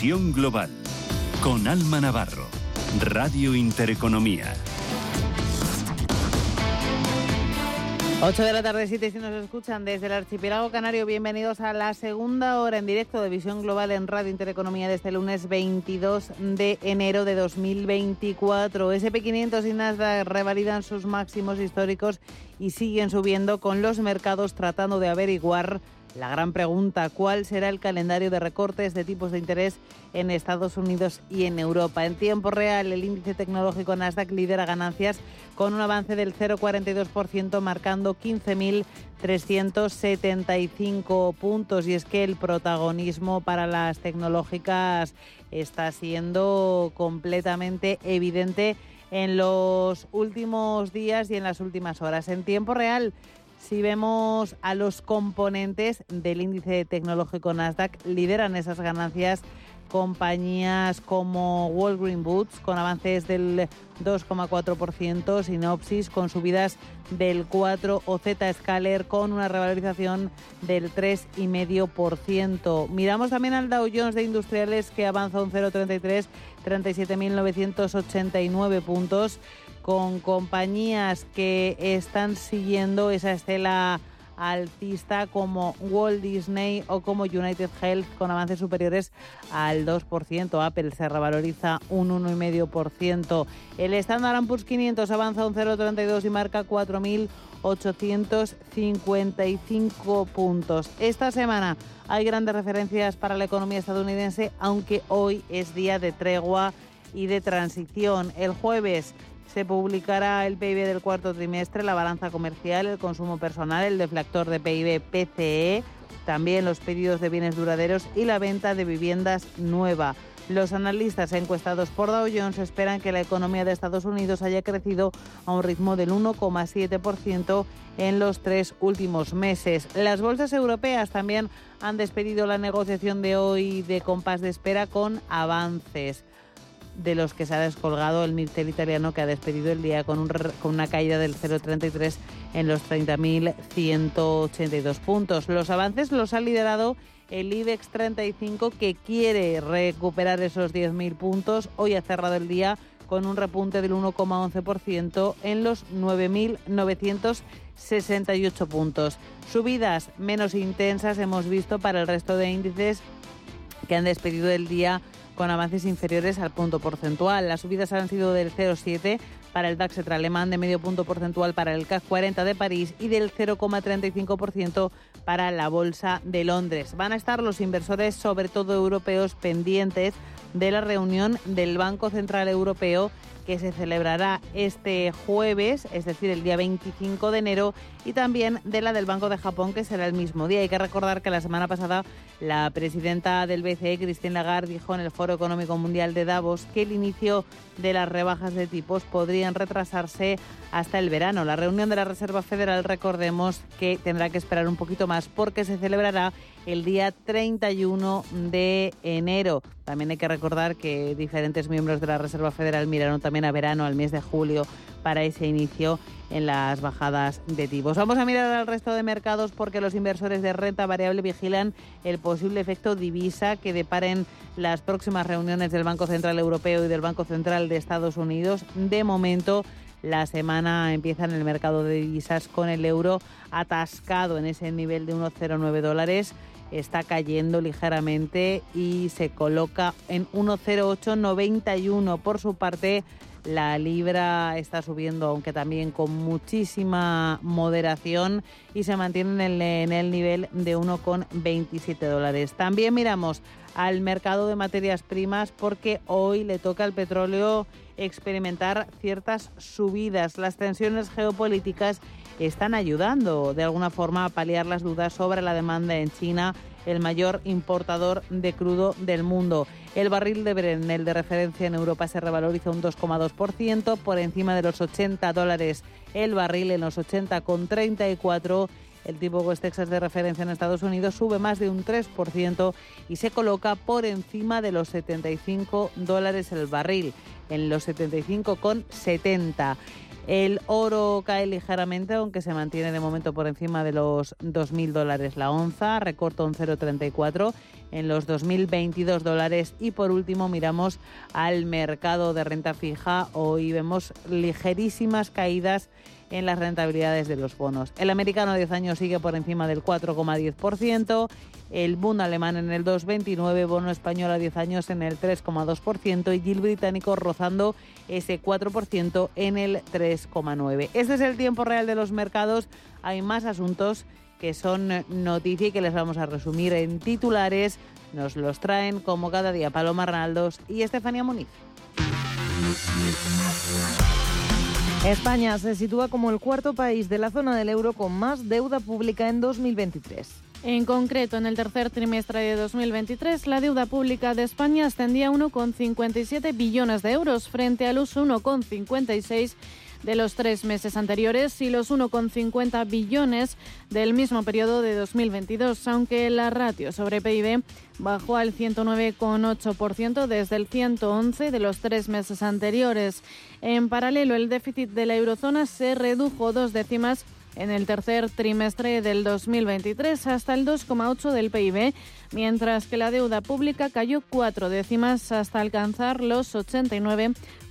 Visión Global con Alma Navarro, Radio Intereconomía. 8 de la tarde, 7 si nos escuchan desde el archipiélago canario. Bienvenidos a la segunda hora en directo de Visión Global en Radio Intereconomía de este lunes 22 de enero de 2024. SP500 y Nasdaq revalidan sus máximos históricos y siguen subiendo con los mercados tratando de averiguar la gran pregunta, ¿cuál será el calendario de recortes de tipos de interés en Estados Unidos y en Europa? En tiempo real, el índice tecnológico Nasdaq lidera ganancias con un avance del 0,42%, marcando 15.375 puntos. Y es que el protagonismo para las tecnológicas está siendo completamente evidente en los últimos días y en las últimas horas. En tiempo real, si vemos a los componentes del índice tecnológico Nasdaq, lideran esas ganancias compañías como Walgreen Boots con avances del 2,4%, Synopsis con subidas del 4% o Z-Scaler con una revalorización del 3,5%. Miramos también al Dow Jones de Industriales que avanza un 0,33, 37.989 puntos con compañías que están siguiendo esa estela altista como Walt Disney o como United Health con avances superiores al 2%. Apple se revaloriza un 1,5%. El Standard Poor's 500 avanza un 0,32 y marca 4.855 puntos. Esta semana hay grandes referencias para la economía estadounidense, aunque hoy es día de tregua y de transición. El jueves se publicará el PIB del cuarto trimestre, la balanza comercial, el consumo personal, el deflactor de PIB PCE, también los pedidos de bienes duraderos y la venta de viviendas nueva. Los analistas encuestados por Dow Jones esperan que la economía de Estados Unidos haya crecido a un ritmo del 1,7% en los tres últimos meses. Las bolsas europeas también han despedido la negociación de hoy de compás de espera con avances de los que se ha descolgado el Mirtel italiano que ha despedido el día con, con una caída del 0,33 en los 30.182 puntos. Los avances los ha liderado el IBEX 35 que quiere recuperar esos 10.000 puntos. Hoy ha cerrado el día con un repunte del 1,11% en los 9.968 puntos. Subidas menos intensas hemos visto para el resto de índices que han despedido el día con avances inferiores al punto porcentual. Las subidas han sido del 0,7 para el DAX alemán, de medio punto porcentual para el CAC 40 de París y del 0,35% para la Bolsa de Londres. Van a estar los inversores, sobre todo europeos, pendientes de la reunión del Banco Central Europeo que se celebrará este jueves, es decir, el día 25 de enero, y también de la del Banco de Japón, que será el mismo día. Hay que recordar que la semana pasada la presidenta del BCE, Christine Lagarde, dijo en el Foro Económico Mundial de Davos que el inicio de las rebajas de tipos podrían retrasarse hasta el verano. La reunión de la Reserva Federal, recordemos que tendrá que esperar un poquito más porque se celebrará el día 31 de enero. También hay que recordar que diferentes miembros de la Reserva Federal miraron también a verano, al mes de julio, para ese inicio en las bajadas de tipos. Vamos a mirar al resto de mercados porque los inversores de renta variable vigilan el posible efecto divisa que deparen las próximas reuniones del Banco Central Europeo y del Banco Central de Estados Unidos. De momento, la semana empieza en el mercado de divisas con el euro atascado en ese nivel de 1,09 dólares está cayendo ligeramente y se coloca en 1,0891. Por su parte, la libra está subiendo, aunque también con muchísima moderación y se mantiene en el, en el nivel de 1,27 dólares. También miramos al mercado de materias primas porque hoy le toca al petróleo experimentar ciertas subidas. Las tensiones geopolíticas están ayudando de alguna forma a paliar las dudas sobre la demanda en China, el mayor importador de crudo del mundo. El barril de Brennel de referencia en Europa se revaloriza un 2,2% por encima de los 80 dólares el barril en los 80,34 el tipo West Texas de referencia en Estados Unidos sube más de un 3% y se coloca por encima de los 75 dólares el barril, en los 75,70. El oro cae ligeramente, aunque se mantiene de momento por encima de los 2.000 dólares la onza, recorta un 0,34 en los 2.022 dólares. Y por último miramos al mercado de renta fija. Hoy vemos ligerísimas caídas en las rentabilidades de los bonos. El americano a 10 años sigue por encima del 4,10%, el Bund alemán en el 2,29%, bono español a 10 años en el 3,2% y Gil británico rozando ese 4% en el 3,9%. Este es el tiempo real de los mercados. Hay más asuntos que son noticia y que les vamos a resumir en titulares. Nos los traen como cada día Paloma Arnaldos y Estefanía Muniz. España se sitúa como el cuarto país de la zona del euro con más deuda pública en 2023. En concreto, en el tercer trimestre de 2023, la deuda pública de España ascendía a 1,57 billones de euros frente a los 1,56 de los tres meses anteriores y los 1,50 billones del mismo periodo de 2022, aunque la ratio sobre PIB bajó al 109,8% desde el 111 de los tres meses anteriores. En paralelo, el déficit de la eurozona se redujo dos décimas en el tercer trimestre del 2023 hasta el 2,8 del PIB, mientras que la deuda pública cayó cuatro décimas hasta alcanzar los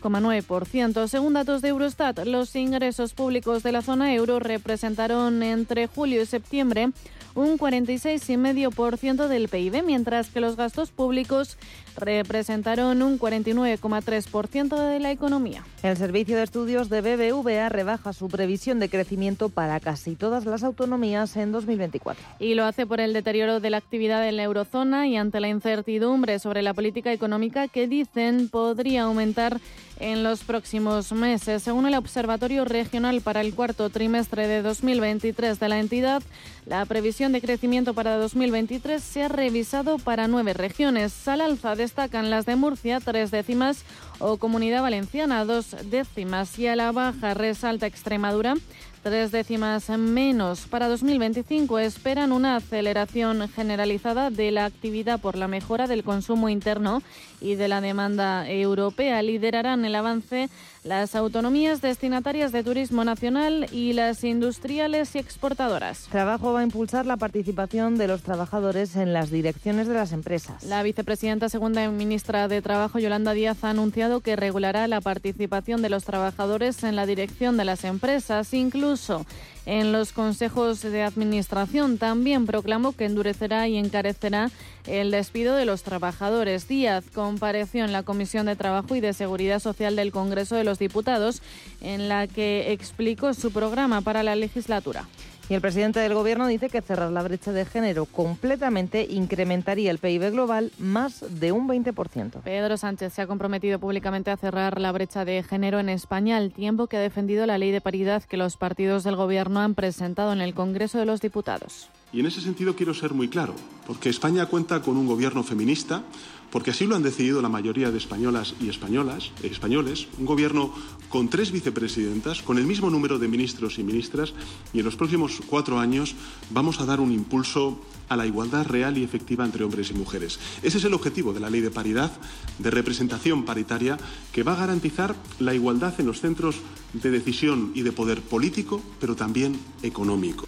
89,9%. Según datos de Eurostat, los ingresos públicos de la zona euro representaron entre julio y septiembre un 46,5% del PIB, mientras que los gastos públicos representaron un 49,3% de la economía. El Servicio de Estudios de BBVA rebaja su previsión de crecimiento para casi todas las autonomías en 2024. Y lo hace por el deterioro de la actividad en la eurozona y ante la incertidumbre sobre la política económica que dicen podría aumentar en los próximos meses. Según el Observatorio Regional para el cuarto trimestre de 2023 de la entidad, la previsión de crecimiento para 2023 se ha revisado para nueve regiones. Al alza destacan las de Murcia, tres décimas, o Comunidad Valenciana, dos décimas, y a la baja resalta Extremadura, tres décimas menos. Para 2025 esperan una aceleración generalizada de la actividad por la mejora del consumo interno y de la demanda europea. Liderarán el avance las autonomías destinatarias de turismo nacional y las industriales y exportadoras. Trabajo va a impulsar la participación de los trabajadores en las direcciones de las empresas. La vicepresidenta segunda ministra de Trabajo, Yolanda Díaz, ha anunciado que regulará la participación de los trabajadores en la dirección de las empresas, incluso en los consejos de administración. También proclamó que endurecerá y encarecerá el despido de los trabajadores. Díaz compareció en la Comisión de Trabajo y de Seguridad Social del Congreso de los Diputados, en la que explicó su programa para la legislatura. Y el presidente del Gobierno dice que cerrar la brecha de género completamente incrementaría el PIB global más de un 20%. Pedro Sánchez se ha comprometido públicamente a cerrar la brecha de género en España al tiempo que ha defendido la ley de paridad que los partidos del Gobierno han presentado en el Congreso de los Diputados. Y en ese sentido quiero ser muy claro, porque España cuenta con un gobierno feminista, porque así lo han decidido la mayoría de españolas y españolas, eh, españoles, un gobierno con tres vicepresidentas, con el mismo número de ministros y ministras, y en los próximos cuatro años vamos a dar un impulso a la igualdad real y efectiva entre hombres y mujeres. Ese es el objetivo de la ley de paridad, de representación paritaria, que va a garantizar la igualdad en los centros de decisión y de poder político, pero también económico.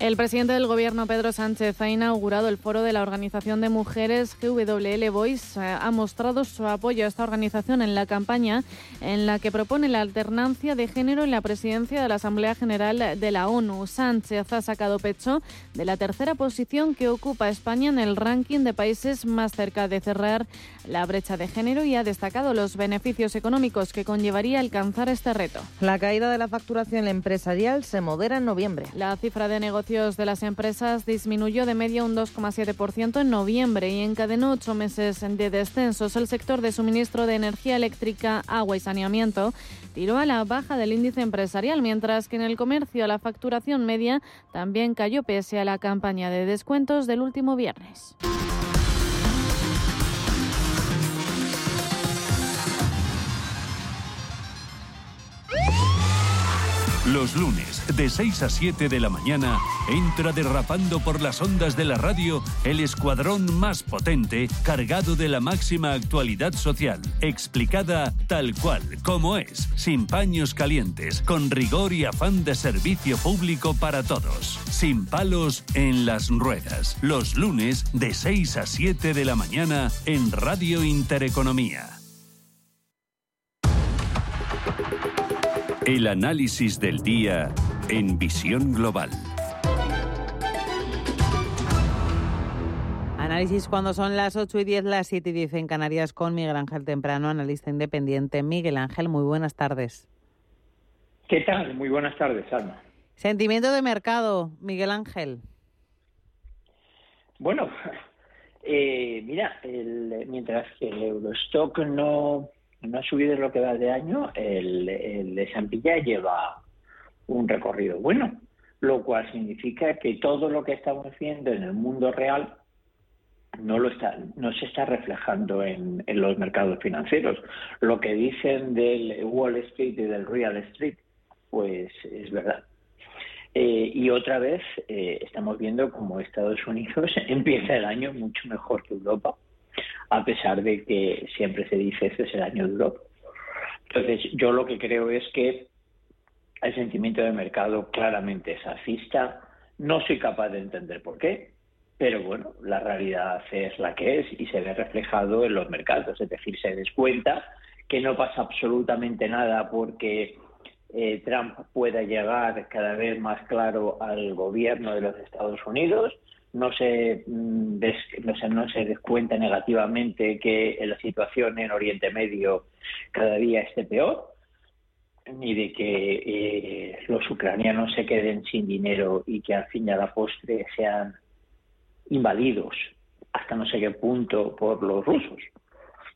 El presidente del Gobierno, Pedro Sánchez, ha inaugurado el foro de la Organización de Mujeres GWL Voice. Ha mostrado su apoyo a esta organización en la campaña en la que propone la alternancia de género en la presidencia de la Asamblea General de la ONU. Sánchez ha sacado pecho de la tercera posición que ocupa España en el ranking de países más cerca de cerrar la brecha de género y ha destacado los beneficios económicos que conllevaría alcanzar este reto. La caída de la facturación empresarial se modera en noviembre. La cifra de negocios de las empresas disminuyó de media un 2,7% en noviembre y encadenó ocho meses de descensos. El sector de suministro de energía eléctrica, agua y saneamiento tiró a la baja del índice empresarial, mientras que en el comercio la facturación media también cayó pese a la campaña de descuentos del último viernes. Los lunes, de 6 a 7 de la mañana, entra derrapando por las ondas de la radio el escuadrón más potente, cargado de la máxima actualidad social, explicada tal cual, como es, sin paños calientes, con rigor y afán de servicio público para todos, sin palos en las ruedas. Los lunes, de 6 a 7 de la mañana, en Radio Intereconomía. El análisis del día en visión global. Análisis cuando son las 8 y 10, las 7 y 10 en Canarias con Miguel Ángel Temprano, analista independiente. Miguel Ángel, muy buenas tardes. ¿Qué tal? Muy buenas tardes, Alma. Sentimiento de mercado, Miguel Ángel. Bueno, eh, mira, mientras que el Eurostock no no ha subido en lo que va de año, el, el de Sampilla lleva un recorrido bueno, lo cual significa que todo lo que estamos viendo en el mundo real no lo está, no se está reflejando en, los mercados financieros. Lo que dicen del Wall Street y del Real Street, pues es verdad. Eh, y otra vez eh, estamos viendo como Estados Unidos empieza el año mucho mejor que Europa a pesar de que siempre se dice este es el año de Europa. Entonces, yo lo que creo es que el sentimiento de mercado claramente es alcista. No soy capaz de entender por qué, pero bueno, la realidad es la que es y se ve reflejado en los mercados. Es decir, se descuenta que no pasa absolutamente nada porque eh, Trump pueda llegar cada vez más claro al gobierno de los Estados Unidos no se, mm, no se, no se descuenta negativamente que la situación en Oriente Medio cada día esté peor, ni de que eh, los ucranianos se queden sin dinero y que al fin y a la postre sean invadidos hasta no sé qué punto por los rusos.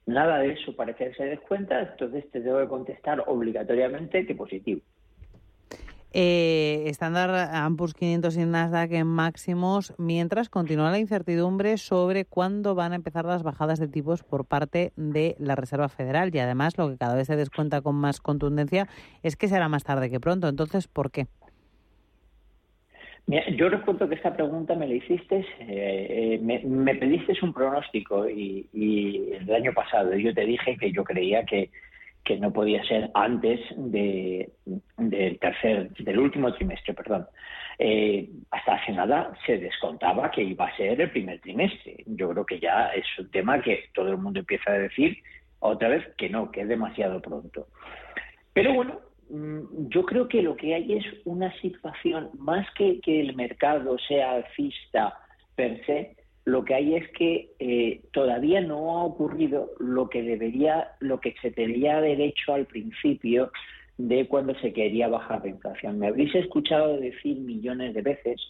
Nada de eso parece que se descuenta, entonces te debo contestar obligatoriamente que positivo. Eh, estándar Ampus 500 y Nasdaq en máximos, mientras continúa la incertidumbre sobre cuándo van a empezar las bajadas de tipos por parte de la Reserva Federal. Y además, lo que cada vez se descuenta con más contundencia es que será más tarde que pronto. Entonces, ¿por qué? yo recuerdo que esta pregunta me la hiciste, eh, eh, me, pediste un pronóstico y, y el año pasado yo te dije que yo creía que que no podía ser antes de, del tercer, del último trimestre, perdón. Eh, hasta hace nada se descontaba que iba a ser el primer trimestre. Yo creo que ya es un tema que todo el mundo empieza a decir otra vez que no, que es demasiado pronto. Pero bueno, mm, yo creo que lo que hay es una situación, más que que el mercado sea alcista per se, lo que hay es que eh, todavía no ha ocurrido lo que debería, lo que se tenía derecho al principio de cuando se quería bajar la inflación. Me habréis escuchado decir millones de veces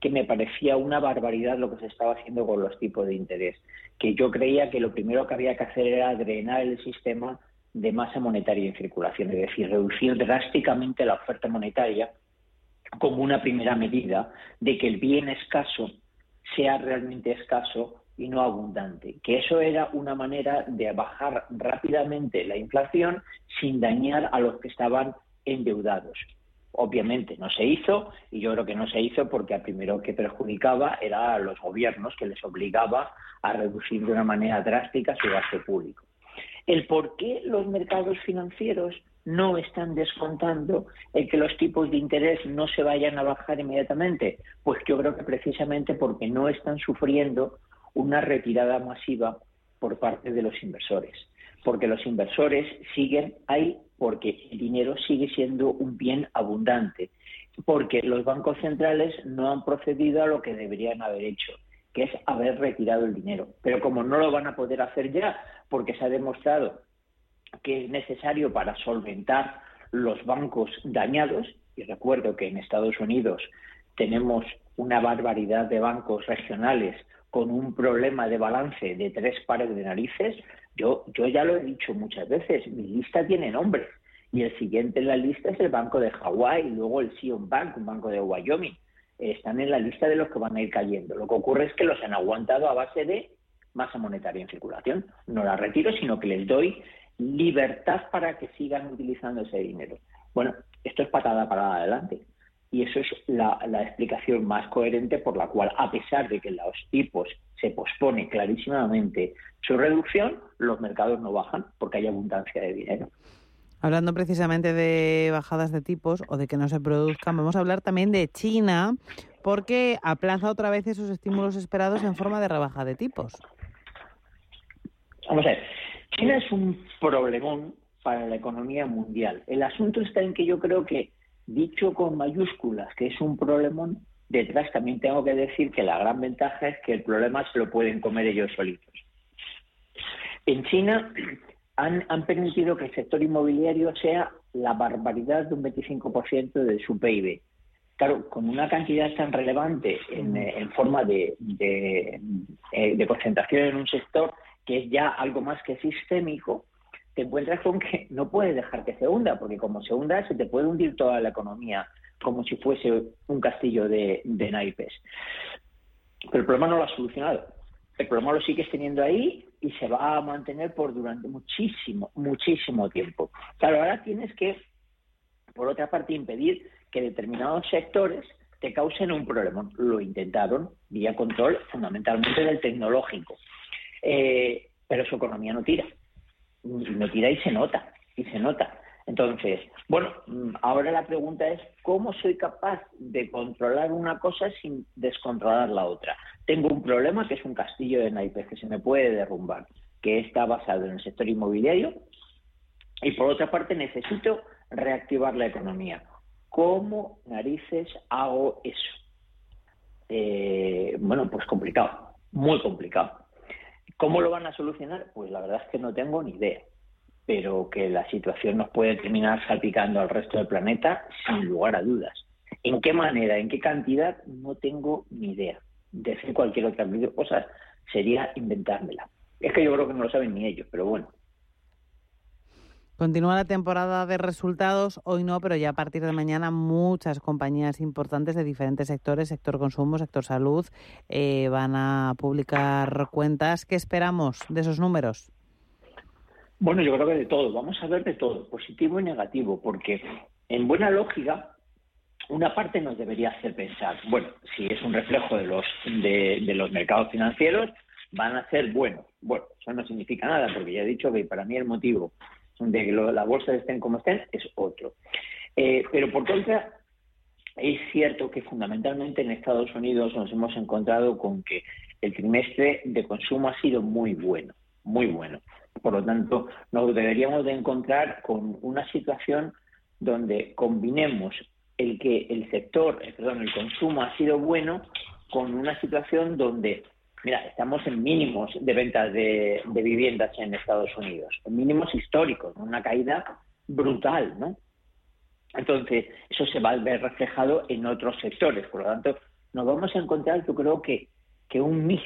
que me parecía una barbaridad lo que se estaba haciendo con los tipos de interés, que yo creía que lo primero que había que hacer era drenar el sistema de masa monetaria en circulación, es decir, reducir drásticamente la oferta monetaria como una primera medida de que el bien escaso sea realmente escaso y no abundante, que eso era una manera de bajar rápidamente la inflación sin dañar a los que estaban endeudados. Obviamente no se hizo y yo creo que no se hizo porque al primero que perjudicaba era a los gobiernos que les obligaba a reducir de una manera drástica su gasto público. El por qué los mercados financieros no están descontando el que los tipos de interés no se vayan a bajar inmediatamente? Pues yo creo que precisamente porque no están sufriendo una retirada masiva por parte de los inversores. Porque los inversores siguen ahí porque el dinero sigue siendo un bien abundante. Porque los bancos centrales no han procedido a lo que deberían haber hecho, que es haber retirado el dinero. Pero como no lo van a poder hacer ya, porque se ha demostrado que es necesario para solventar los bancos dañados, y recuerdo que en Estados Unidos tenemos una barbaridad de bancos regionales con un problema de balance de tres pares de narices, yo, yo ya lo he dicho muchas veces, mi lista tiene nombre. Y el siguiente en la lista es el Banco de Hawái y luego el Sion Bank, un banco de Wyoming. Están en la lista de los que van a ir cayendo. Lo que ocurre es que los han aguantado a base de masa monetaria en circulación. No la retiro, sino que les doy libertad para que sigan utilizando ese dinero. Bueno, esto es patada para adelante. Y eso es la, explicación más coherente por la cual, a pesar de que los tipos se pospone clarísimamente su reducción, los mercados no bajan porque hay abundancia de dinero. Hablando precisamente de bajadas de tipos o de que no se produzcan, vamos a hablar también de China, porque aplaza otra vez esos estímulos esperados en forma de rebaja de tipos. Vamos a ver, China es un problemón para la economía mundial. El asunto está en que yo creo que, dicho con mayúsculas, que es un problemón, detrás también tengo que decir que la gran ventaja es que el problema se lo pueden comer ellos solitos. En China han, han permitido que el sector inmobiliario sea la barbaridad de un 25% de su PIB. Claro, con una cantidad tan relevante en, en forma de, de, eh, de concentración en un sector que es ya algo más que sistémico, te encuentras con que no puedes dejar que se hunda, porque como se hunda se te puede hundir toda la economía como si fuese un castillo de, naipes. Pero el problema no lo ha solucionado. El problema lo sigues teniendo ahí y se va a mantener por durante muchísimo, muchísimo tiempo. Claro, ahora tienes que, por otra parte, impedir que determinados sectores te causen un problema. Lo intentaron vía control fundamentalmente del tecnológico. Eh, pero su economía no tira no tira y se nota, y se nota. Entonces, bueno, mm, ahora la pregunta es, ¿cómo soy capaz de controlar una cosa sin descontrolar la otra? Tengo un problema que es un castillo de naipes que se me puede derrumbar, que está basado en el sector inmobiliario, y por otra parte necesito reactivar la economía. ¿Cómo narices hago eso? Eh, bueno, pues complicado, muy complicado. ¿Cómo lo van a solucionar? Pues la verdad es que no tengo ni idea. Pero que la situación nos puede terminar salpicando al resto del planeta, sin lugar a dudas. ¿En qué manera, en qué cantidad? No tengo ni idea. Decir cualquier otra cosa sería inventármela. Es que yo creo que no lo saben ni ellos, pero bueno. Continúa la temporada de resultados, hoy no, pero ya a partir de mañana muchas compañías importantes de diferentes sectores, sector consumo, sector salud, eh, van a publicar cuentas. ¿Qué esperamos de esos números? Bueno, yo creo que de todo, vamos a ver de todo, positivo y negativo, porque en buena lógica, una parte nos debería hacer pensar, bueno, si es un reflejo de los, de, de los mercados financieros, van a ser buenos. Bueno, eso no significa nada, porque ya he dicho que para mí el motivo de que las bolsas estén como estén es otro. Eh, pero por contra, es cierto que fundamentalmente en Estados Unidos nos hemos encontrado con que el trimestre de consumo ha sido muy bueno, muy bueno. Por lo tanto, nos deberíamos de encontrar con una situación donde combinemos el que el sector, eh, perdón, el consumo ha sido bueno con una situación donde Mira, estamos en mínimos de ventas de, viviendas en Estados Unidos, en mínimos históricos, una caída brutal, ¿no? Entonces, eso se va a ver reflejado en otros sectores. Por lo tanto, nos vamos a encontrar, yo creo que, que un mix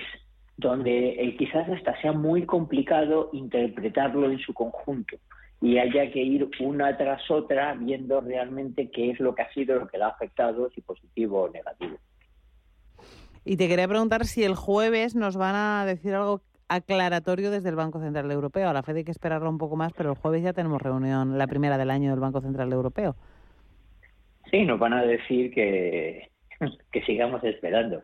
donde eh, quizás hasta sea muy complicado interpretarlo en su conjunto y haya que ir una tras otra viendo realmente qué es lo que ha sido lo que le ha afectado, si positivo o negativo. Y te quería preguntar si el jueves nos van a decir algo aclaratorio desde el Banco Central Europeo. A la FED hay que esperarlo un poco más, pero el jueves ya tenemos reunión, la primera del año del Banco Central Europeo. Sí, nos van a decir que, que sigamos esperando.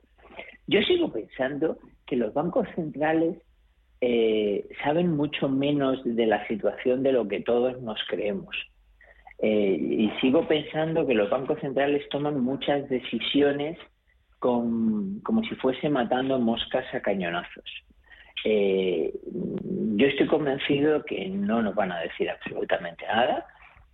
Yo sigo pensando que los bancos centrales eh, saben mucho menos de la situación de lo que todos nos creemos. Eh, y sigo pensando que los bancos centrales toman muchas decisiones como si fuese matando moscas a cañonazos. Eh, yo estoy convencido que no nos van a decir absolutamente nada,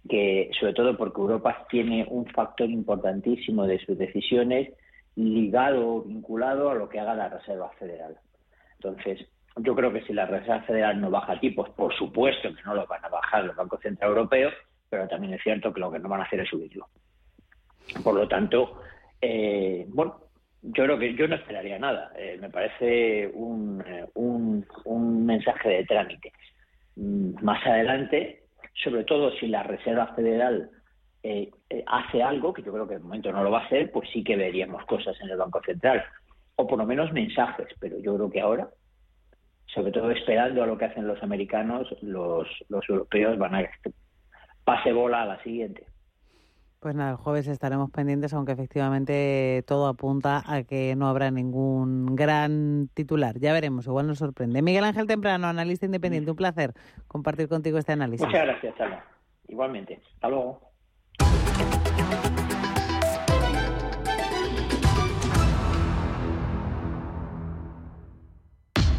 que sobre todo porque Europa tiene un factor importantísimo de sus decisiones ligado o vinculado a lo que haga la Reserva Federal. Entonces, yo creo que si la Reserva Federal no baja tipos, por supuesto que no lo van a bajar los bancos centrales europeos, pero también es cierto que lo que no van a hacer es subirlo. Por lo tanto, eh, bueno, yo creo que yo no esperaría nada. Eh, me parece un, eh, un, un, mensaje de trámite. Mm, más adelante, sobre todo si la Reserva Federal eh, hace algo, que yo creo que de momento no lo va a hacer, pues sí que veríamos cosas en el Banco Central. O por lo menos mensajes. Pero yo creo que ahora, sobre todo esperando a lo que hacen los americanos, los, los europeos van a pase bola a la siguiente. Pues nada, el jueves estaremos pendientes, aunque efectivamente todo apunta a que no habrá ningún gran titular. Ya veremos, igual nos sorprende. Miguel Ángel Temprano, analista independiente, un placer compartir contigo este análisis. Muchas gracias, Ana. Igualmente. Hasta luego.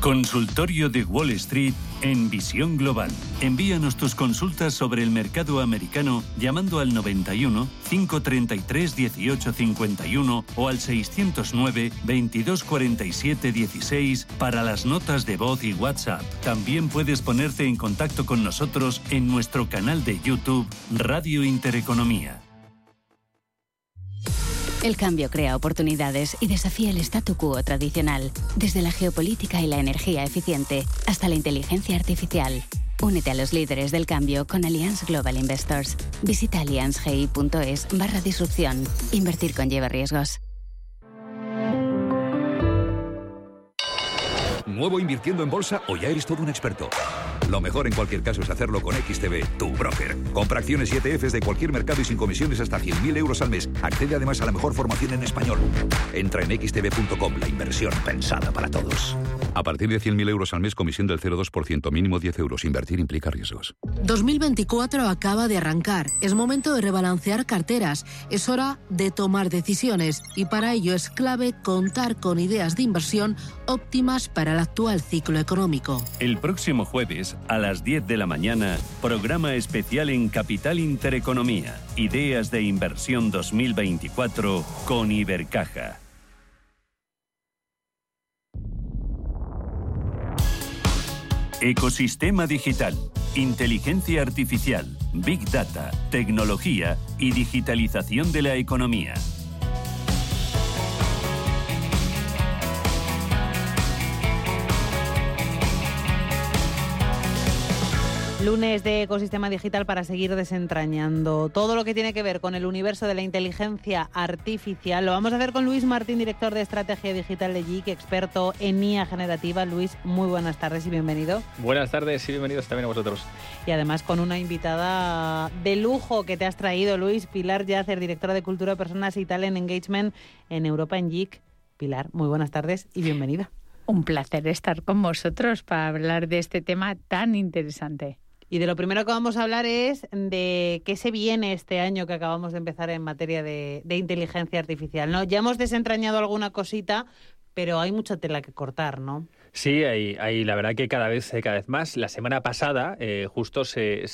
Consultorio de Wall Street en Visión Global. Envíanos tus consultas sobre el mercado americano llamando al 91 533 1851 o al 609 2247 16 para las notas de voz y WhatsApp. También puedes ponerte en contacto con nosotros en nuestro canal de YouTube Radio Intereconomía. El cambio crea oportunidades y desafía el statu quo tradicional, desde la geopolítica y la energía eficiente hasta la inteligencia artificial. Únete a los líderes del cambio con Allianz Global Investors. Visita allianzgi.es barra disrupción. Invertir conlleva riesgos. ¿Nuevo invirtiendo en bolsa o ya eres todo un experto? Lo mejor en cualquier caso es hacerlo con XTB, tu broker. Compra acciones y ETFs de cualquier mercado y sin comisiones hasta 100.000 euros al mes. Accede además a la mejor formación en español. Entra en xtb.com, la inversión pensada para todos. A partir de 100.000 euros al mes, comisión del 0,2%, mínimo 10 euros. Invertir implica riesgos. 2024 acaba de arrancar. Es momento de rebalancear carteras. Es hora de tomar decisiones. Y para ello es clave contar con ideas de inversión óptimas para el actual ciclo económico. El próximo jueves, a las 10 de la mañana, programa especial en Capital Intereconomía. Ideas de inversión 2024 con Ibercaja. Ecosistema digital, inteligencia artificial, big data, tecnología y digitalización de la economía. Lunes de ecosistema digital para seguir desentrañando todo lo que tiene que ver con el universo de la inteligencia artificial. Lo vamos a hacer con Luis Martín, director de estrategia digital de GIC, experto en IA generativa. Luis, muy buenas tardes y bienvenido. Buenas tardes y bienvenidos también a vosotros. Y además con una invitada de lujo que te has traído, Luis Pilar Yacer, directora de Cultura, Personas y Talent Engagement en Europa en GIC. Pilar, muy buenas tardes y bienvenida. Un placer estar con vosotros para hablar de este tema tan interesante. Y de lo primero que vamos a hablar es de qué se viene este año que acabamos de empezar en materia de, de inteligencia artificial. ¿no? Ya hemos desentrañado alguna cosita, pero hay mucha tela que cortar, ¿no? Sí, hay, la verdad que cada vez, eh, cada vez más. La semana pasada, eh, justo se,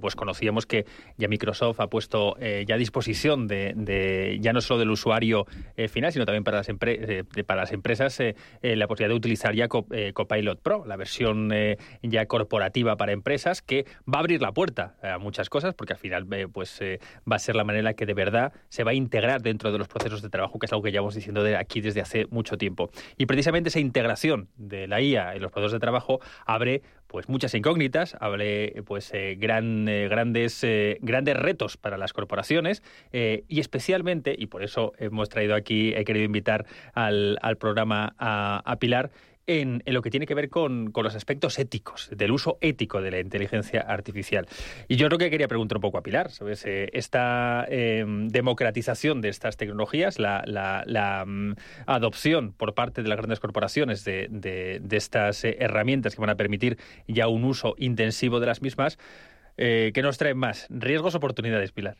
pues conocíamos que ya Microsoft ha puesto eh, ya a disposición de, ya no solo del usuario final, sino también para las, para las empresas la posibilidad de utilizar ya Copilot Pro, la versión ya corporativa para empresas, que va a abrir la puerta a muchas cosas, porque al final pues va a ser la manera que de verdad se va a integrar dentro de los procesos de trabajo, que es algo que llevamos diciendo de aquí desde hace mucho tiempo. Y precisamente esa integración de la IA en los procesos de trabajo abre pues muchas incógnitas, abre pues eh, gran, eh, grandes, eh, grandes retos para las corporaciones y especialmente, y por eso hemos traído aquí, he querido invitar al, al programa a, a Pilar, en, lo que tiene que ver con, los aspectos éticos, del uso ético de la inteligencia artificial. Y yo creo que quería preguntar un poco a Pilar, ¿sabes? Eh, esta em, democratización de estas tecnologías, la, mm, adopción por parte de las grandes corporaciones de, estas eh, herramientas que van a permitir ya un uso intensivo de las mismas, eh, ¿qué nos trae más? ¿Riesgos o oportunidades, Pilar?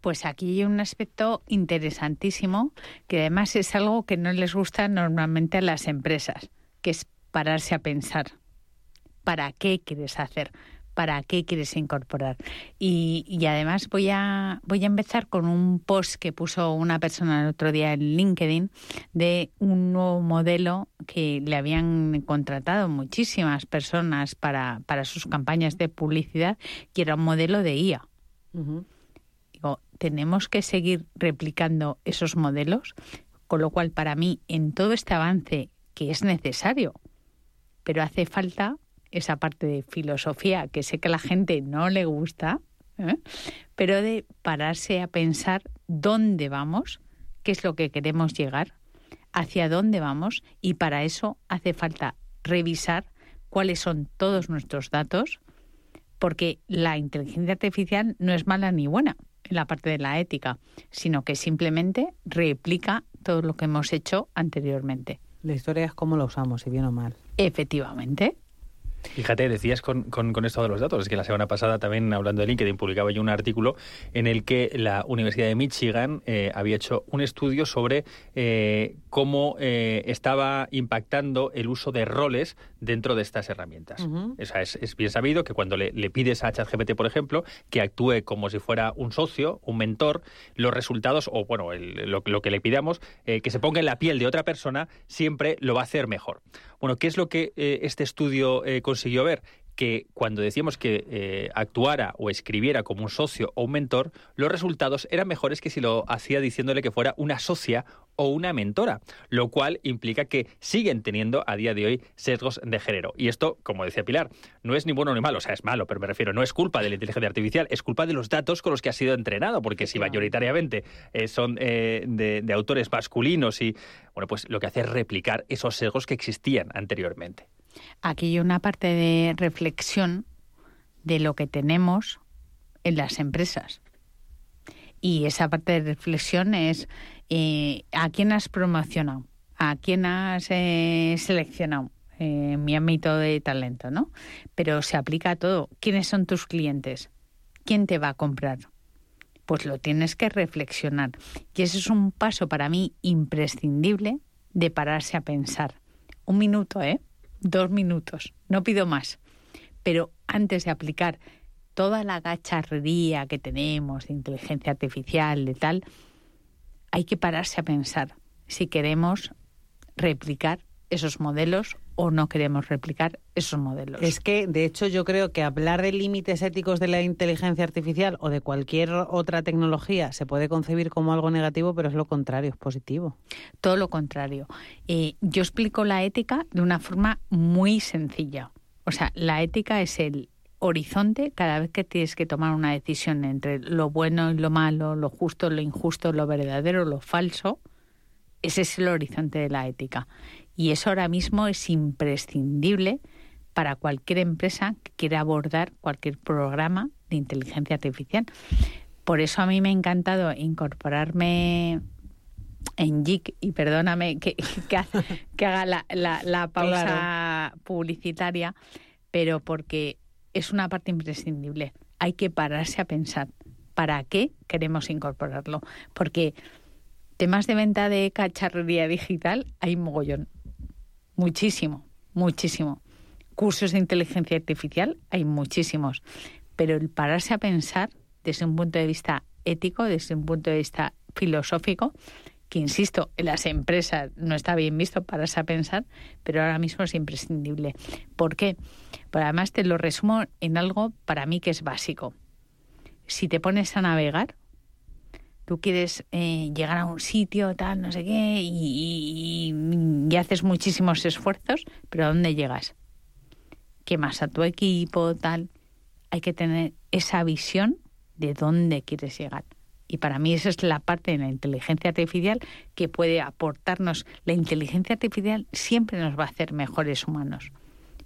Pues aquí hay un aspecto interesantísimo que además es algo que no les gusta normalmente a las empresas, que es pararse a pensar. ¿Para qué quieres hacer? ¿Para qué quieres incorporar? Y, además voy a, voy a empezar con un post que puso una persona el otro día en LinkedIn de un nuevo modelo que le habían contratado muchísimas personas para, para sus campañas de publicidad, que era un modelo de IA tenemos que seguir replicando esos modelos, con lo cual para mí en todo este avance que es necesario, pero hace falta esa parte de filosofía que sé que a la gente no le gusta, ¿eh? pero de pararse a pensar dónde vamos, qué es lo que queremos llegar, hacia dónde vamos y para eso hace falta revisar cuáles son todos nuestros datos, porque la inteligencia artificial no es mala ni buena, en la parte de la ética, sino que simplemente replica todo lo que hemos hecho anteriormente. La historia es cómo lo usamos, si bien o mal. Efectivamente. Fíjate, decías con, con, esto de los datos, es que la semana pasada también hablando de LinkedIn publicaba yo un artículo en el que la Universidad de Michigan eh, había hecho un estudio sobre eh, cómo eh, estaba impactando el uso de roles dentro de estas herramientas. es, bien sabido que cuando le, pides a ChatGPT, por ejemplo, que actúe como si fuera un socio, un mentor, los resultados, o bueno, lo, lo, que le pidamos, que se ponga en la piel de otra persona, siempre lo va a hacer mejor. Bueno, ¿qué es lo que eh, este estudio eh, consiguió ver? Que cuando decíamos que eh, actuara o escribiera como un socio o un mentor, los resultados eran mejores que si lo hacía diciéndole que fuera una socia o una mentora, lo cual implica que siguen teniendo a día de hoy sesgos de género. Y esto, como decía Pilar, no es ni bueno ni malo, o sea, es malo, pero me refiero, no es culpa de la inteligencia artificial, es culpa de los datos con los que ha sido entrenado, porque si mayoritariamente son de, de autores masculinos y, bueno, pues lo que hace es replicar esos sesgos que existían anteriormente. Aquí hay una parte de reflexión de lo que tenemos en las empresas. Y esa parte de reflexión es eh, a quién has promocionado, a quién has eh, seleccionado en mi ámbito de talento, ¿no? Pero se aplica a todo. ¿Quiénes son tus clientes? ¿Quién te va a comprar? Pues lo tienes que reflexionar. Y ese es un paso para mí imprescindible de pararse a pensar. Un minuto, ¿eh? Dos minutos, no pido más. Pero antes de aplicar toda la gacharrería que tenemos de inteligencia artificial, de tal, hay que pararse a pensar si queremos replicar esos modelos o no queremos replicar esos modelos. Es que, de hecho, yo creo que hablar de límites éticos de la inteligencia artificial o de cualquier otra tecnología se puede concebir como algo negativo, pero es lo contrario, es positivo. Todo lo contrario. Eh, yo explico la ética de una forma muy sencilla. O sea, la ética es el horizonte cada vez que tienes que tomar una decisión entre lo bueno y lo malo, lo justo, lo injusto, lo verdadero, lo falso. Ese es el horizonte de la ética. Y eso ahora mismo es imprescindible para cualquier empresa que quiera abordar cualquier programa de inteligencia artificial. Por eso a mí me ha encantado incorporarme en JIC, y perdóname que, que, haga la, la, pausa publicitaria, pero porque es una parte imprescindible. Hay que pararse a pensar para qué queremos incorporarlo, porque temas de venta de cacharrería digital hay mogollón. Muchísimo, muchísimo. Cursos de inteligencia artificial hay muchísimos, pero el pararse a pensar desde un punto de vista ético, desde un punto de vista filosófico, que insisto, en las empresas no está bien visto pararse a pensar, pero ahora mismo es imprescindible. ¿Por qué? Pues además te lo resumo en algo para mí que es básico. Si te pones a navegar, tú quieres eh, llegar a un sitio, tal, no sé qué, y, haces muchísimos esfuerzos, pero ¿a dónde llegas? ¿Qué más a tu equipo, tal? Hay que tener esa visión de dónde quieres llegar. Y para mí esa es la parte de la inteligencia artificial que puede aportarnos. La inteligencia artificial siempre nos va a hacer mejores humanos,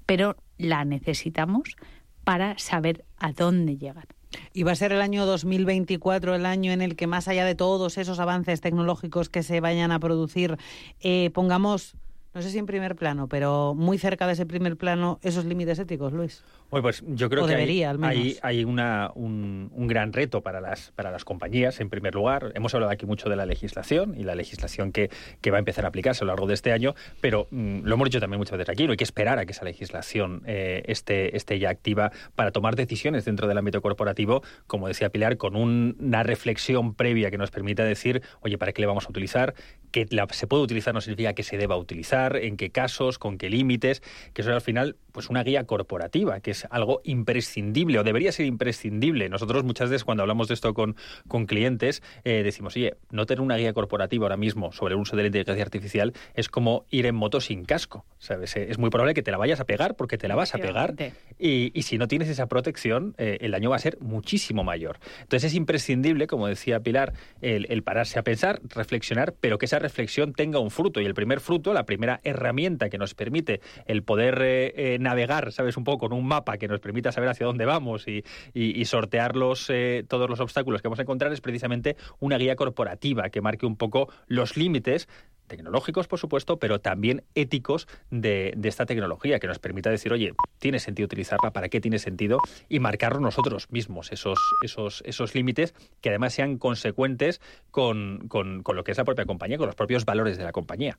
pero la necesitamos para saber a dónde llegar. Y va a ser el año 2024 el año en el que, más allá de todos esos avances tecnológicos que se vayan a producir, eh, pongamos, no sé si en primer plano, pero muy cerca de ese primer plano, esos límites éticos, Luis pues yo creo que hay, hay, una, un, gran reto para las, para las compañías, en primer lugar. Hemos hablado aquí mucho de la legislación y la legislación que, que va a empezar a aplicarse a lo largo de este año, pero mm, lo hemos dicho también muchas veces aquí, no hay que esperar a que esa legislación eh, esté, esté ya activa para tomar decisiones dentro del ámbito corporativo, como decía Pilar, con una reflexión previa que nos permita decir, oye, ¿para qué le vamos a utilizar? Que se puede utilizar no significa que se deba utilizar, en qué casos, con qué límites, que eso es al final pues una guía corporativa, que es algo imprescindible o debería ser imprescindible. Nosotros muchas veces cuando hablamos de esto con, con clientes eh, decimos, oye, no tener una guía corporativa ahora mismo sobre el uso de la inteligencia artificial es como ir en moto sin casco, ¿sabes? Eh, es muy probable que te la vayas a pegar porque te la vas a pegar y, y si no tienes esa protección eh, el daño va a ser muchísimo mayor. Entonces es imprescindible, como decía Pilar, el, el pararse a pensar, reflexionar, pero que esa reflexión tenga un fruto y el primer fruto, la primera herramienta que nos permite el poder eh, eh, navegar, ¿sabes? Un poco con un mapa que nos permita saber hacia dónde vamos y, y, sortear los, todos los obstáculos que vamos a encontrar, es precisamente una guía corporativa que marque un poco los límites tecnológicos, por supuesto, pero también éticos de, esta tecnología, que nos permita decir, oye, tiene sentido utilizarla, para qué tiene sentido, y marcarlo nosotros mismos esos, esos, esos límites que además sean consecuentes con, con, con lo que es la propia compañía, con los propios valores de la compañía.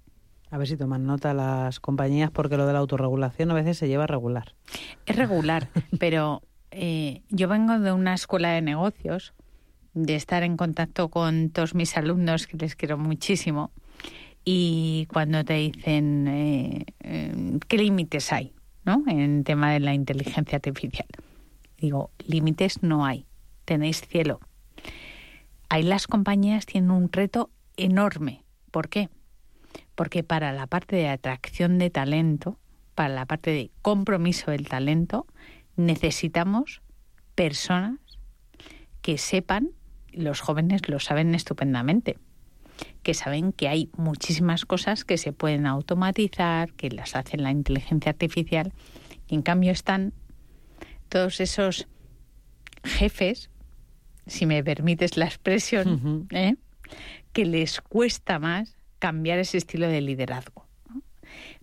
A ver si toman nota las compañías, porque lo de la autorregulación a veces se lleva regular. Es regular, pero eh, yo vengo de una escuela de negocios, de estar en contacto con todos mis alumnos, que les quiero muchísimo, y cuando te dicen eh, eh, qué límites hay ¿no? en tema de la inteligencia artificial. Digo, límites no hay, tenéis cielo. Ahí las compañías tienen un reto enorme. ¿Por qué? Porque para la parte de atracción de talento, para la parte de compromiso del talento, necesitamos personas que sepan, los jóvenes lo saben estupendamente, que saben que hay muchísimas cosas que se pueden automatizar, que las hace la inteligencia artificial, y en cambio están todos esos jefes, si me permites la expresión, ¿eh? que les cuesta más cambiar ese estilo de liderazgo.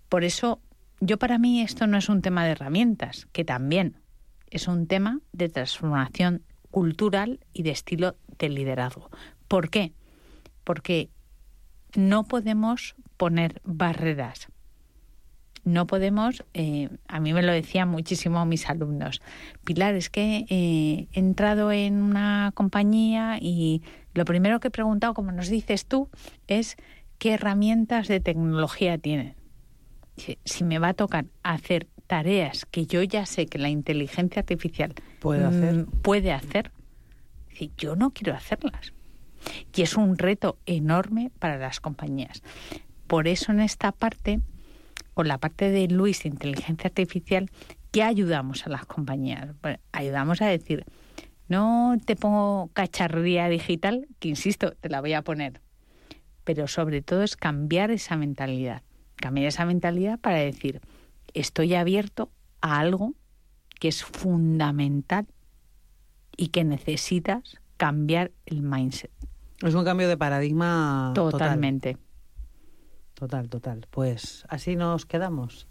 Por eso, yo para mí esto no es un tema de herramientas, que también es un tema de transformación cultural y de estilo de liderazgo. ¿Por qué? porque no podemos poner barreras. No podemos, eh, a mí me lo decían muchísimo mis alumnos, Pilar, es que eh, he entrado en una compañía y lo primero que he preguntado, como nos dices tú, es qué herramientas de tecnología tienen. Si me va a tocar hacer tareas que yo ya sé que la inteligencia artificial puede hacer, mm, puede hacer yo no quiero hacerlas y es un reto enorme para las compañías. Por eso en esta parte, con la parte de Luis, inteligencia artificial, ¿qué ayudamos a las compañías? ayudamos a decir, no te pongo cacharrería digital, que insisto, te la voy a poner, pero sobre todo es cambiar esa mentalidad, cambiar esa mentalidad para decir, estoy abierto a algo que es fundamental y que necesitas cambiar el mindset. Es un cambio de paradigma. Totalmente. Total, total. Pues así nos quedamos.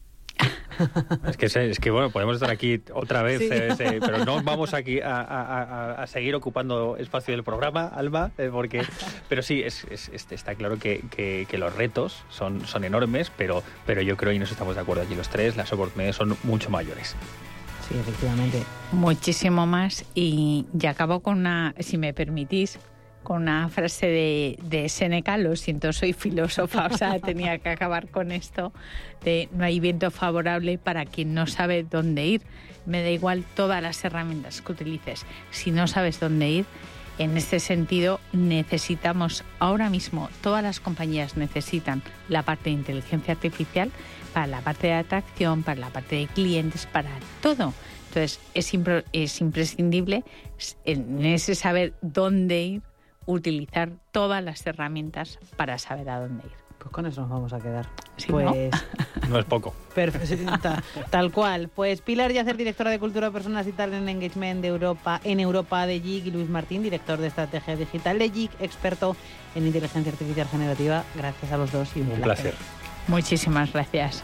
Es que, es que bueno, podemos estar aquí otra vez, eh, pero no vamos aquí a, seguir ocupando espacio del programa, Alba, eh, porque, pero sí, es, está claro que, los retos son, son enormes, pero, pero yo creo, y nos estamos de acuerdo aquí los tres, las oportunidades son mucho mayores. Sí, efectivamente. Muchísimo más. Y ya acabo con una, si me permitís, con una frase de, de Seneca, lo siento, soy filósofa, o sea, tenía que acabar con esto, de no hay viento favorable para quien no sabe dónde ir. Me da igual todas las herramientas que utilices. Si no sabes dónde ir, en este sentido necesitamos ahora mismo, todas las compañías necesitan la parte de inteligencia artificial para la parte de atracción, para la parte de clientes, para todo. Entonces es, es imprescindible en ese saber dónde ir utilizar todas las herramientas para saber a dónde ir. Pues con eso nos vamos a quedar. pues ¿no? es poco. Perfecto, tal cual. Pues Pilar Yacer, directora de Cultura, Personas y Talent Engagement de Europa, en Europa de JIC y Luis Martín, director de Estrategia Digital de JIC, experto en inteligencia artificial generativa. Gracias a los dos y un, un placer. Muchísimas gracias.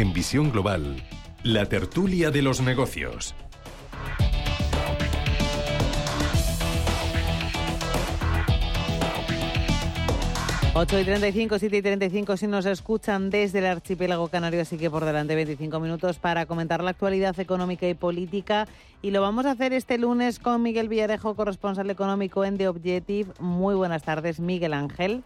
En Visión Global, la tertulia de los negocios. Ocho y 35, 7 y 35 si nos escuchan desde el archipiélago canario, así que por delante 25 minutos para comentar la actualidad económica y política. Y lo vamos a hacer este lunes con Miguel Villarejo, corresponsal económico en The Objective. Muy buenas tardes, Miguel Ángel.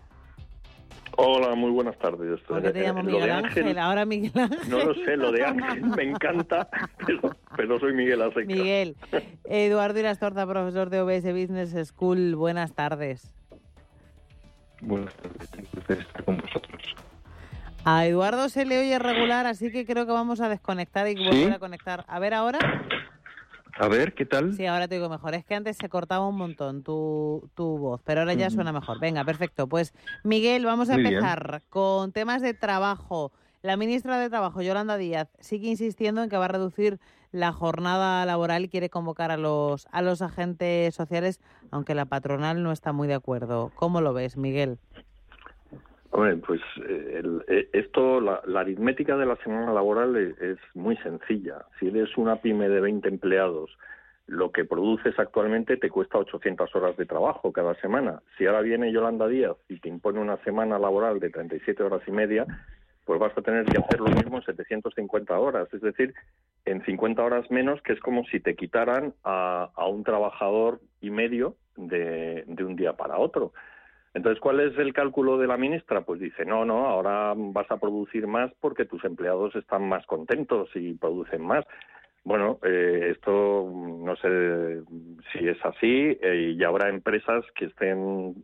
Hola, muy buenas tardes. ¿Por qué te llamo Eh, lo Miguel de Ángel? Ahora Miguel Ángel. No lo sé, lo de Ángel me encanta, pero, pero soy Miguel Aseca. Miguel. Eduardo Irastorza, profesor de OBS Business School. Buenas tardes. Buenas tardes, placer estar con vosotros. A Eduardo se le oye regular, así que creo que vamos a desconectar y volver a conectar. A ver ahora. A ver, ¿qué tal? Sí, ahora te digo mejor. Es que antes se cortaba un montón tu, tu voz, pero ahora ya suena mejor. Venga, perfecto. Pues Miguel, vamos a Muy bien. empezar con temas de trabajo. La ministra de Trabajo, Yolanda Díaz, sigue insistiendo en que va a reducir la jornada laboral y quiere convocar a los, a los agentes sociales, aunque la patronal no está muy de acuerdo. ¿Cómo lo ves, Miguel? Hombre, pues eh, el- eh, esto, la, la aritmética de la semana laboral es, muy sencilla. Si eres una pyme de 20 empleados, lo que produces actualmente te cuesta 800 horas de trabajo cada semana. Si ahora viene Yolanda Díaz y te impone una semana laboral de 37 horas y media, pues vas a tener que hacer lo mismo en 750 horas, es decir, en 50 horas menos, que es como si te quitaran a, a un trabajador y medio de un día para otro. Entonces, ¿cuál es el cálculo de la ministra? Pues dice, no, no, ahora vas a producir más porque tus empleados están más contentos y producen más. Bueno, eh, esto no sé si es así eh, y habrá empresas que estén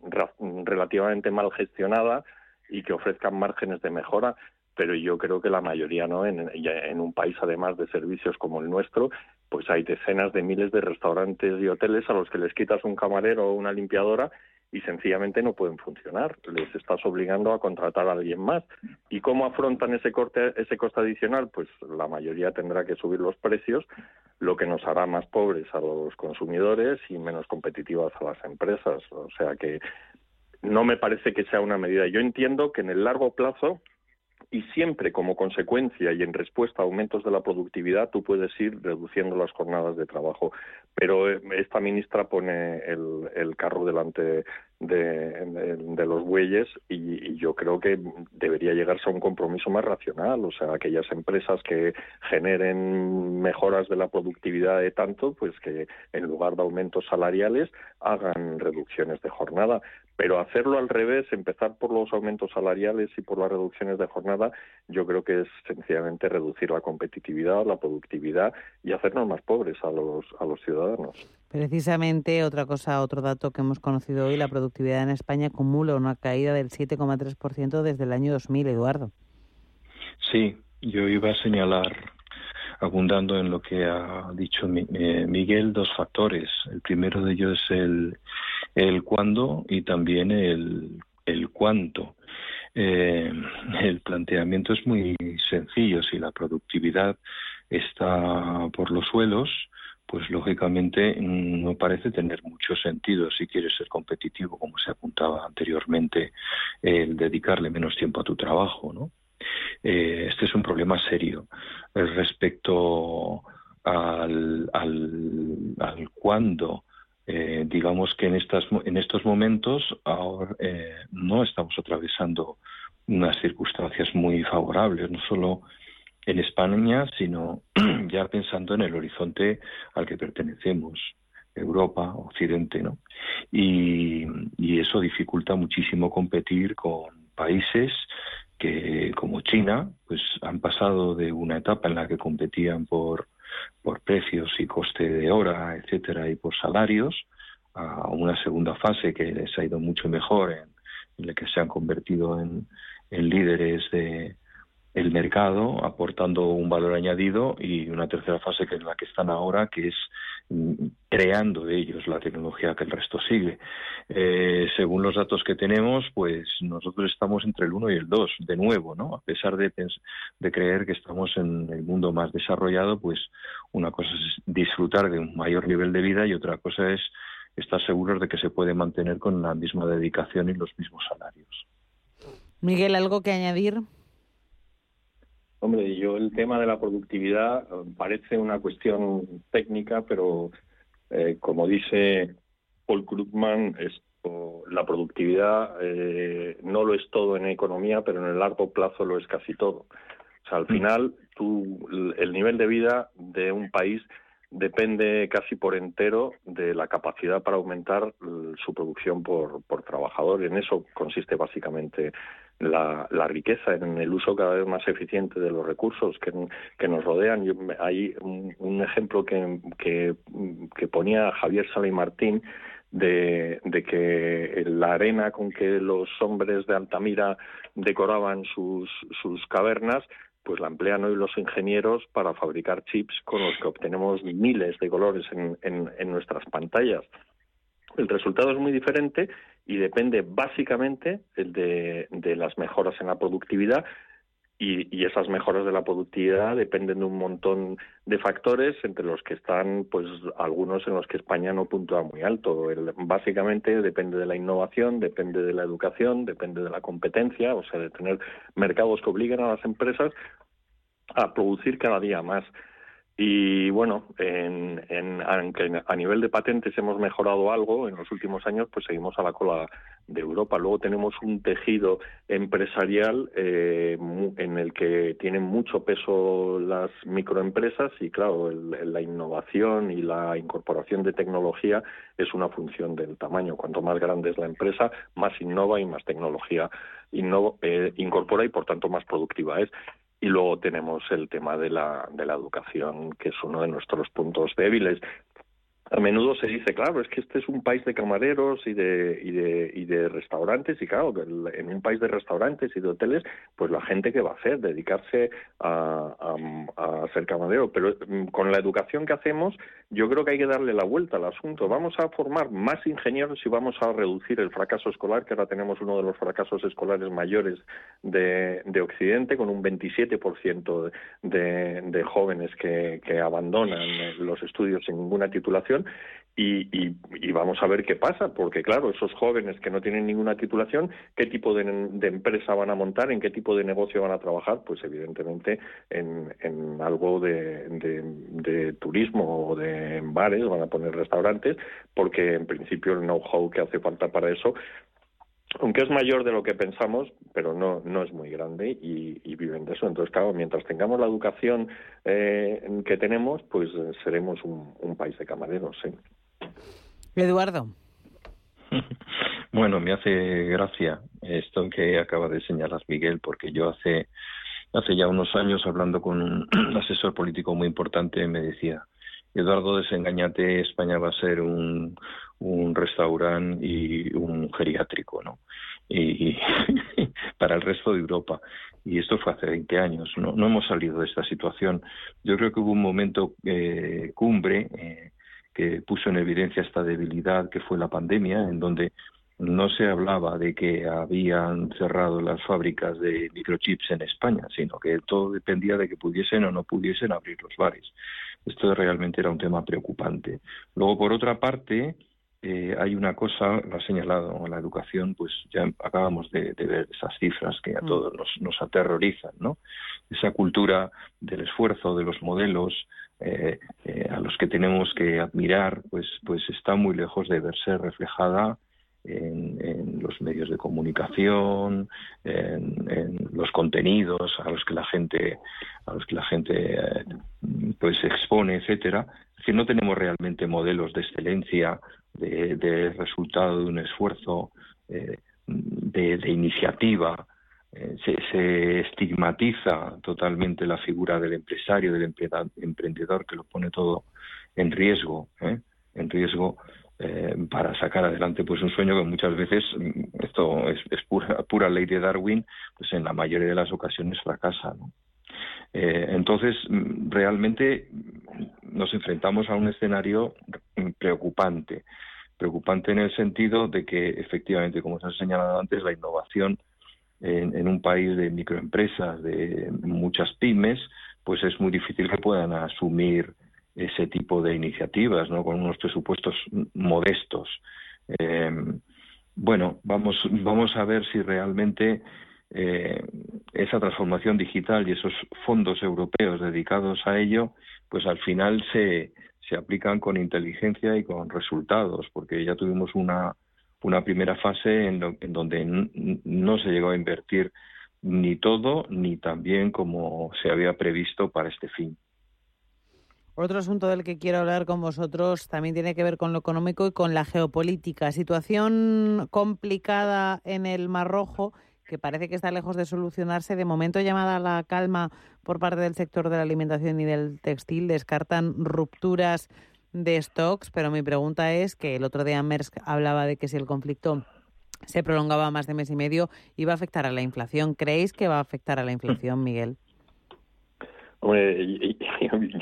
relativamente mal gestionadas y que ofrezcan márgenes de mejora, pero yo creo que la mayoría no. En un país, además de servicios como el nuestro, pues hay decenas de miles de restaurantes y hoteles a los que les quitas un camarero o una limpiadora y sencillamente no pueden funcionar. Les estás obligando a contratar a alguien más. ¿Y cómo afrontan ese, corte, ese coste adicional? Pues la mayoría tendrá que subir los precios, lo que nos hará más pobres a los consumidores y menos competitivas a las empresas. O sea que no me parece que sea una medida. Yo entiendo que en el largo plazo y siempre como consecuencia y en respuesta a aumentos de la productividad tú puedes ir reduciendo las jornadas de trabajo. Pero eh, esta ministra pone el, carro delante de, los bueyes y yo creo que debería llegarse a un compromiso más racional. O sea, aquellas empresas que generen mejoras de la productividad de tanto, pues que en lugar de aumentos salariales hagan reducciones de jornada. Pero hacerlo al revés, empezar por los aumentos salariales y por las reducciones de jornada, yo creo que es sencillamente reducir la competitividad, la productividad y hacernos más pobres a los, a los ciudadanos. Precisamente otra cosa, otro dato que hemos conocido hoy, la productividad en España acumula una caída del 7,3% desde el año 2000, Eduardo. Sí, yo iba a señalar, abundando en lo que ha dicho eh, Miguel, dos factores. El primero de ellos es el, el cuándo y también el, el cuánto. Eh, el planteamiento es muy sencillo. Si la productividad está por los suelos, pues lógicamente mm, no parece tener mucho sentido si quieres ser competitivo, como se apuntaba anteriormente, el dedicarle menos tiempo a tu trabajo, ¿no? Eh, este es un problema serio respecto al, al, al cuándo. Eh, digamos que en, estas, en estos momentos ahora, eh, no estamos atravesando unas circunstancias muy favorables, no solo en España, sino ya pensando en el horizonte al que pertenecemos, Europa, Occidente, ¿no? Y eso dificulta muchísimo competir con países que, como China, pues han pasado de una etapa en la que competían por por precios y coste de hora, etcétera, y por salarios, a una segunda fase que les ha ido mucho mejor, en, la que se han convertido en, en líderes de, el mercado aportando un valor añadido y una tercera fase que es la que están ahora que es creando ellos la tecnología que el resto sigue. Eh, según los datos que tenemos, pues nosotros estamos entre el 1 y el 2, de nuevo, ¿no? A pesar de, de creer que estamos en el mundo más desarrollado, pues una cosa es disfrutar de un mayor nivel de vida y otra cosa es estar seguros de que se puede mantener con la misma dedicación y los mismos salarios. Miguel, ¿algo que añadir? Hombre, yo el tema de la productividad eh, parece una cuestión técnica, pero eh, como dice Paul Krugman, esto, la productividad eh, no lo es todo en economía, pero en el largo plazo lo es casi todo. O sea, al mm. final, tú, el nivel de vida de un país depende casi por entero de la capacidad para aumentar su producción por, por trabajador. En eso consiste básicamente la, la, riqueza, en el uso cada vez más eficiente de los recursos que, nos rodean. hay un, ejemplo que, que, ponía Javier Sala y Martín de, de, que la arena con que los hombres de Altamira decoraban sus, sus cavernas pues la emplean hoy los ingenieros para fabricar chips con los que obtenemos miles de colores en, en nuestras pantallas. El resultado es muy diferente y depende básicamente de, de las mejoras en la productividad. Y, y, esas mejoras de la productividad dependen de un montón de factores entre los que están pues algunos en los que España no puntúa muy alto. Básicamente depende de la innovación depende de la educación depende de la competencia o sea de tener mercados que obliguen a las empresas a producir cada día más y bueno, en, en, aunque a nivel de patentes hemos mejorado algo en los últimos años, pues seguimos a la cola de Europa. Luego tenemos un tejido empresarial eh, en el que tienen mucho peso las microempresas y claro, la innovación y la incorporación de tecnología es una función del tamaño. Cuanto más grande es la empresa, más innova y más tecnología eh, incorpora y por tanto más productiva es. Y luego tenemos el tema de la, de la educación, que es uno de nuestros puntos débiles a menudo se dice, claro, es que este es un país de camareros y de, y de, y de restaurantes, y claro, en un país de restaurantes y de hoteles, pues la gente que va a hacer, dedicarse a, a, ser camarero. Pero mm, con la educación que hacemos, yo creo que hay que darle la vuelta al asunto. Vamos a formar más ingenieros y vamos a reducir el fracaso escolar, que ahora tenemos uno de los fracasos escolares mayores de, de Occidente, con un 27% de, de jóvenes que, que abandonan los estudios sin ninguna titulación y, vamos a ver qué pasa, porque claro, esos jóvenes que no tienen ninguna titulación, ¿qué tipo de, empresa van a montar? ¿En qué tipo de negocio van a trabajar? Pues evidentemente en, algo de, turismo o de bares, van a poner restaurantes, porque en principio el know-how que hace falta para eso aunque es mayor de lo que pensamos, pero no, no es muy grande y, viven de eso. Entonces, claro, mientras tengamos la educación eh, que tenemos, pues seremos un, país de camareros. ¿sí? Eduardo. Bueno, me hace gracia esto que acaba de señalar Miguel, porque yo hace, hace ya unos años, hablando con un asesor político muy importante, me decía, Eduardo, desengañate, España va a ser un, un restaurante y un geriátrico, ¿no? Y, para el resto de Europa. Y esto fue hace 20 años. No, no hemos salido de esta situación. Yo creo que hubo un momento eh, cumbre eh, que puso en evidencia esta debilidad que fue la pandemia, en donde no se hablaba de que habían cerrado las fábricas de microchips en España, sino que todo dependía de que pudiesen o no pudiesen abrir los bares. Esto realmente era un tema preocupante. Luego, por otra parte, eh, hay una cosa, lo ha señalado la educación, pues ya acabamos de, ver esas cifras que a mm. todos nos, aterrorizan, ¿no? Esa cultura del esfuerzo, de los modelos, eh, eh, a los que tenemos que admirar, pues, pues está muy lejos de verse reflejada en, los medios de comunicación, en, los contenidos a los que la gente, a los que la gente pues expone, etcétera. que no tenemos realmente modelos de excelencia de, resultado de un esfuerzo eh, de, iniciativa eh, se, estigmatiza totalmente la figura del empresario, del emprendedor que lo pone todo en riesgo, ¿eh? en riesgo para sacar adelante pues un sueño que muchas veces mm, esto es, pura, pura, ley de Darwin, pues en la mayoría de las ocasiones fracasa. Entonces mm, realmente nos enfrentamos a un escenario preocupante, preocupante en el sentido de que efectivamente, como se ha señalado antes, la innovación en, un país de microempresas, de muchas pymes, pues es muy difícil que puedan asumir ese tipo de iniciativas, ¿no? Con unos presupuestos modestos. Em, bueno, vamos, vamos a ver si realmente eh, esa transformación digital y esos fondos europeos dedicados a ello, pues al final se, se aplican con inteligencia y con resultados, porque ya tuvimos una una primera fase en, donde no se llegó a invertir ni todo ni también como se había previsto para este fin. Otro asunto del que quiero hablar con vosotros también tiene que ver con lo económico y con la geopolítica. Situación complicada en el Mar Rojo que parece que está lejos de solucionarse. De momento llamada a la calma por parte del sector de la alimentación y del textil. Descartan rupturas de stocks, pero mi pregunta es que el otro día Merck hablaba de que si el conflicto se prolongaba más de mes y medio, iba a afectar a la inflación. ¿Creéis que va a afectar a la inflación, Miguel?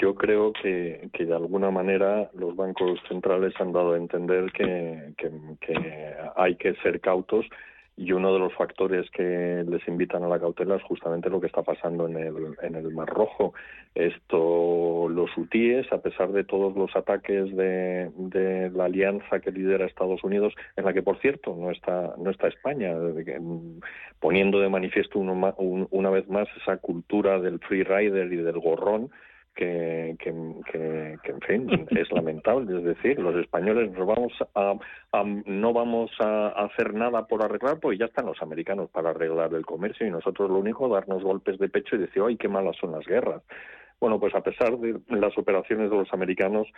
yo creo que, que de alguna manera los bancos centrales han dado a entender que, que hay que ser cautos y uno de los factores que les invitan a la cautela es justamente lo que está pasando en el, en el Mar Rojo. Esto, los hutíes, a pesar de todos los ataques de, la alianza que lidera Estados Unidos, en la que, por cierto, no está, no está España, poniendo de manifiesto uno, una vez más esa cultura del free rider y del gorrón, que, que, en fin, es lamentable. Es decir, los españoles nos vamos a, no vamos a hacer nada por arreglar, porque ya están los americanos para arreglar el comercio y nosotros lo único, darnos golpes de pecho y decir, ¡ay, qué malas son las guerras! Bueno, pues a pesar de las operaciones de los americanos,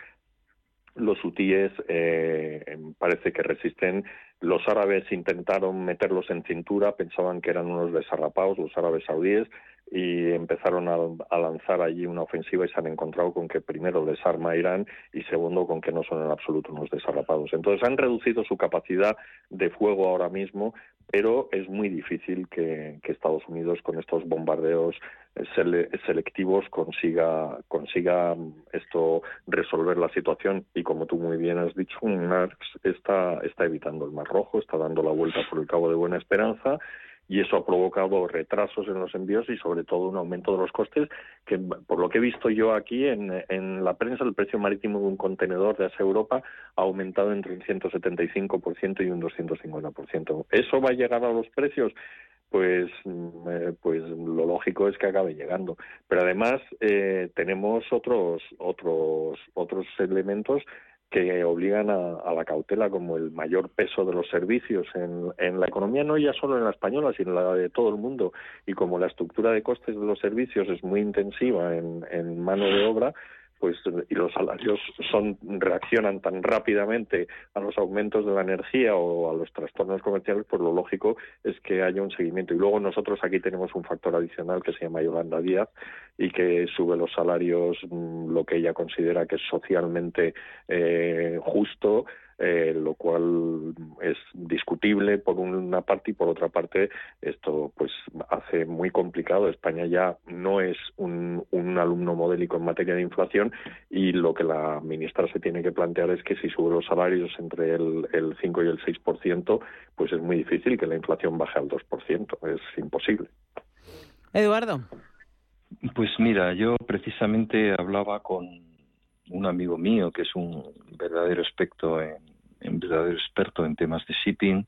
los hutíes eh, parece que resisten. Los árabes intentaron meterlos en cintura, pensaban que eran unos desarrapados, los árabes saudíes, y empezaron a, lanzar allí una ofensiva y se han encontrado con que primero desarma Irán y segundo con que no son en absoluto unos desarrapados. Entonces han reducido su capacidad de fuego ahora mismo, pero es muy difícil que, Estados Unidos con estos bombardeos eh, selectivos consiga consiga esto resolver la situación y como tú muy bien has dicho, está está evitando el Mar Rojo, está dando la vuelta por el Cabo de Buena Esperanza y eso ha provocado retrasos en los envíos y sobre todo un aumento de los costes que por lo que he visto yo aquí en, en la prensa el precio marítimo de un contenedor de Asia Europa ha aumentado entre un 175% y un 250%. ¿Eso va a llegar a los precios? pues mm, eh, pues lo lógico es que acabe llegando pero además eh, tenemos otros otros otros elementos que obligan a, la cautela como el mayor peso de los servicios en, en, la economía, no ya solo en la española, sino en la de todo el mundo. Y como la estructura de costes de los servicios es muy intensiva en, en mano de obra, pues y los salarios son reaccionan tan rápidamente a los aumentos de la energía o a los trastornos comerciales, pues lo lógico es que haya un seguimiento. Y luego nosotros aquí tenemos un factor adicional que se llama Yolanda Díaz y que sube los salarios mm, lo que ella considera que es socialmente eh, justo eh, lo cual es discutible por una parte y por otra parte esto pues hace muy complicado. España ya no es un, alumno modélico en materia de inflación y lo que la ministra se tiene que plantear es que si sube los salarios entre el, el 5 y el 6%, pues es muy difícil que la inflación baje al 2%. Es imposible. Eduardo. Pues mira, yo precisamente hablaba con un amigo mío que es un verdadero experto en, un verdadero experto en temas de shipping,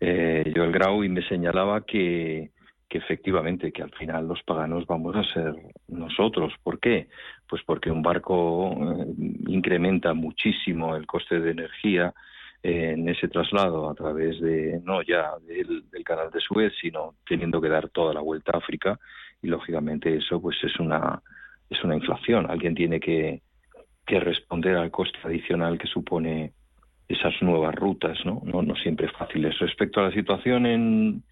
eh, Joel Grau, y me señalaba que, que efectivamente que al final los paganos vamos a ser nosotros. ¿Por qué? Pues porque un barco eh, incrementa muchísimo el coste de energía en ese traslado a través de no ya del, canal de Suez, sino teniendo que dar toda la vuelta a África y lógicamente eso pues es una es una inflación. Alguien tiene que, que responder al coste adicional que supone esas nuevas rutas, ¿no? No, siempre fáciles. Respecto a la situación en,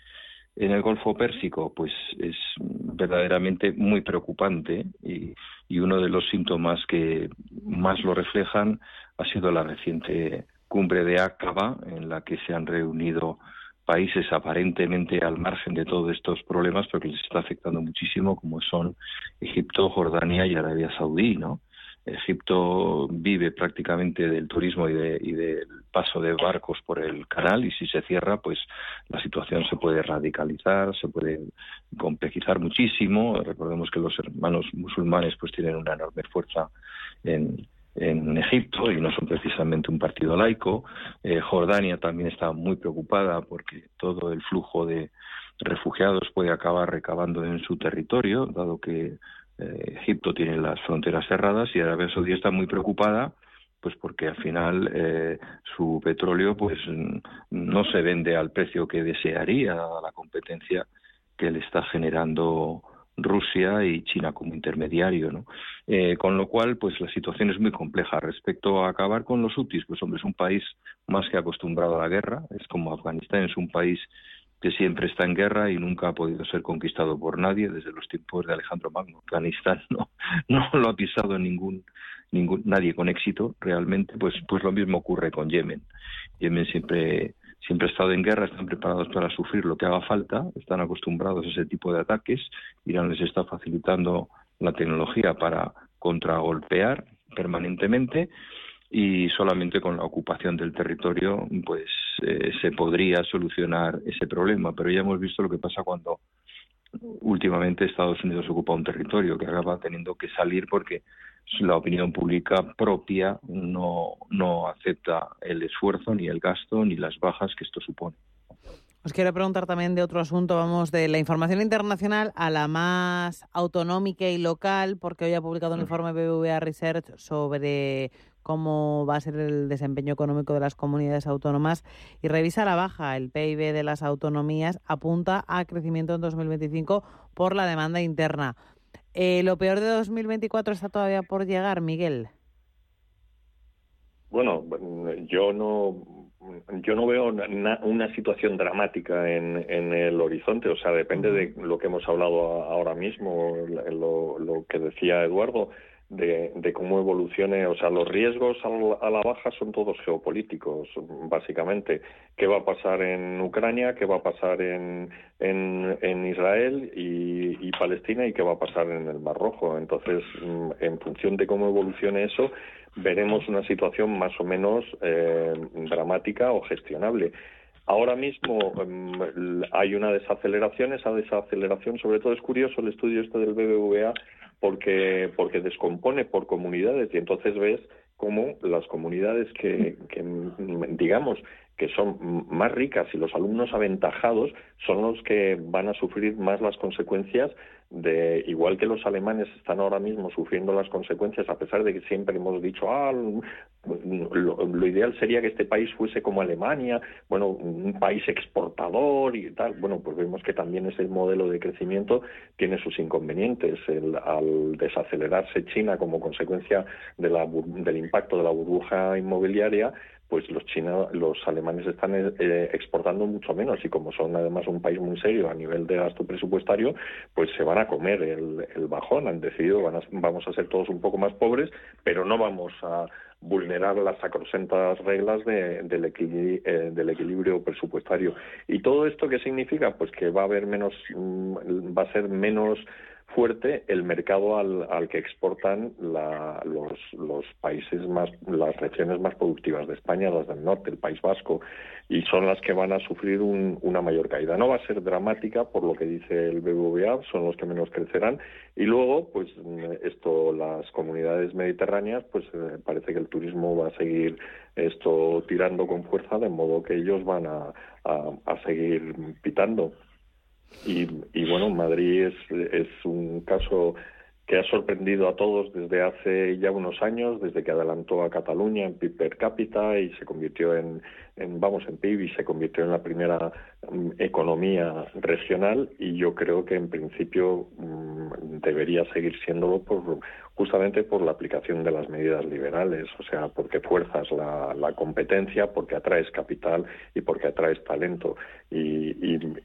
en el Golfo Pérsico, pues es verdaderamente muy preocupante y, y, uno de los síntomas que más lo reflejan ha sido la reciente cumbre de Aqaba, en la que se han reunido países aparentemente al margen de todos estos problemas, pero que les está afectando muchísimo, como son Egipto, Jordania y Arabia Saudí, ¿no? Egipto vive prácticamente del turismo y, de, y del paso de barcos por el canal y si se cierra, pues la situación se puede radicalizar, se puede complejizar muchísimo. Recordemos que los hermanos musulmanes pues tienen una enorme fuerza en, en Egipto y no son precisamente un partido laico. Eh, Jordania también está muy preocupada porque todo el flujo de refugiados puede acabar recabando en su territorio, dado que eh, Egipto tiene las fronteras cerradas y Arabia Saudí está muy preocupada pues porque al final eh, su petróleo pues no se vende al precio que desearía la competencia que le está generando Rusia y China como intermediario, ¿no? Eh, con lo cual, pues la situación es muy compleja. Respecto a acabar con los UTIs, pues hombre, es un país más que acostumbrado a la guerra, es como Afganistán, es un país que siempre está en guerra y nunca ha podido ser conquistado por nadie desde los tiempos de Alejandro Magno. Afganistán no, no lo ha pisado ningún, nadie con éxito realmente, pues, pues lo mismo ocurre con Yemen. Yemen siempre siempre ha estado en guerra, están preparados para sufrir lo que haga falta, están acostumbrados a ese tipo de ataques. Irán les está facilitando la tecnología para contragolpear permanentemente y solamente con la ocupación del territorio pues eh, se podría solucionar ese problema. Pero ya hemos visto lo que pasa cuando últimamente Estados Unidos ocupa un territorio que acaba teniendo que salir porque la opinión pública propia no, no acepta el esfuerzo, ni el gasto, ni las bajas que esto supone. Os quiero preguntar también de otro asunto, vamos de la información internacional a la más autonómica y local, porque hoy ha publicado un informe BBVA Research sobre cómo va a ser el desempeño económico de las comunidades autónomas y revisa la baja. El PIB de las autonomías apunta a crecimiento en 2025 por la demanda interna. Eh, ¿Lo peor de 2024 está todavía por llegar, Miguel? Bueno, yo no yo no veo una, situación dramática en, en, el horizonte, o sea, depende de lo que hemos hablado ahora mismo, lo, lo que decía Eduardo de, cómo evolucione, o sea, los riesgos a la, baja son todos geopolíticos, básicamente. ¿Qué va a pasar en Ucrania? ¿Qué va a pasar en, en, Israel y, Palestina? ¿Y qué va a pasar en el Mar Rojo? Entonces, mm, en función de cómo evolucione eso, veremos una situación más o menos eh, dramática o gestionable. Ahora mismo mm, hay una desaceleración, esa desaceleración, sobre todo es curioso el estudio este del BBVA, porque, porque descompone por comunidades. Y entonces ves cómo las comunidades que, que digamos, que son más ricas y los alumnos aventajados son los que van a sufrir más las consecuencias de igual que los alemanes están ahora mismo sufriendo las consecuencias a pesar de que siempre hemos dicho ah lo, ideal sería que este país fuese como Alemania bueno un país exportador y tal bueno pues vemos que también ese modelo de crecimiento tiene sus inconvenientes el, al desacelerarse China como consecuencia de la, del impacto de la burbuja inmobiliaria pues los chinos, los alemanes están eh, exportando mucho menos y como son además un país muy serio a nivel de gasto presupuestario, pues se van a comer el, bajón. Han decidido, van vamos a ser todos un poco más pobres, pero no vamos a vulnerar las sacrosentas reglas del, eh, del equilibrio presupuestario. ¿Y todo esto qué significa? Pues que va a haber menos, mm, va a ser menos fuerte el mercado al, al que exportan la, los, los, países más, las regiones más productivas de España, las del norte, el País Vasco, y son las que van a sufrir una mayor caída. No va a ser dramática por lo que dice el BBVA, son los que menos crecerán, y luego, pues esto, las comunidades mediterráneas, pues eh, parece que el turismo va a seguir esto tirando con fuerza, de modo que ellos van a seguir pitando. Y, y bueno, Madrid es, es un caso que ha sorprendido a todos desde hace ya unos años, desde que adelantó a Cataluña en PIB per cápita y se convirtió en, vamos, en PIB y se convirtió en la primera mm, economía regional y yo creo que en principio mm, debería seguir siéndolo por, justamente por la aplicación de las medidas liberales, o sea, porque fuerzas la, competencia, porque atraes capital y porque atraes talento. y,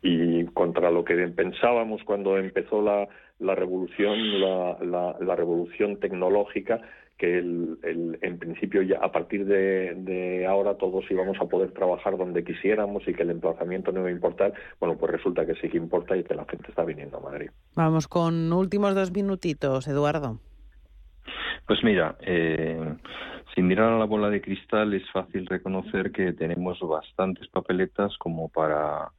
y contra lo que pensábamos cuando empezó la la revolución, la, la, revolución tecnológica que el, en principio ya a partir de, ahora todos íbamos a poder trabajar donde quisiéramos y que el emplazamiento no iba a importar, bueno, pues resulta que sí que importa y que la gente está viniendo a Madrid. Vamos con últimos dos minutitos, Eduardo. Pues mira, eh, sin mirar a la bola de cristal es fácil reconocer que tenemos bastantes papeletas como para,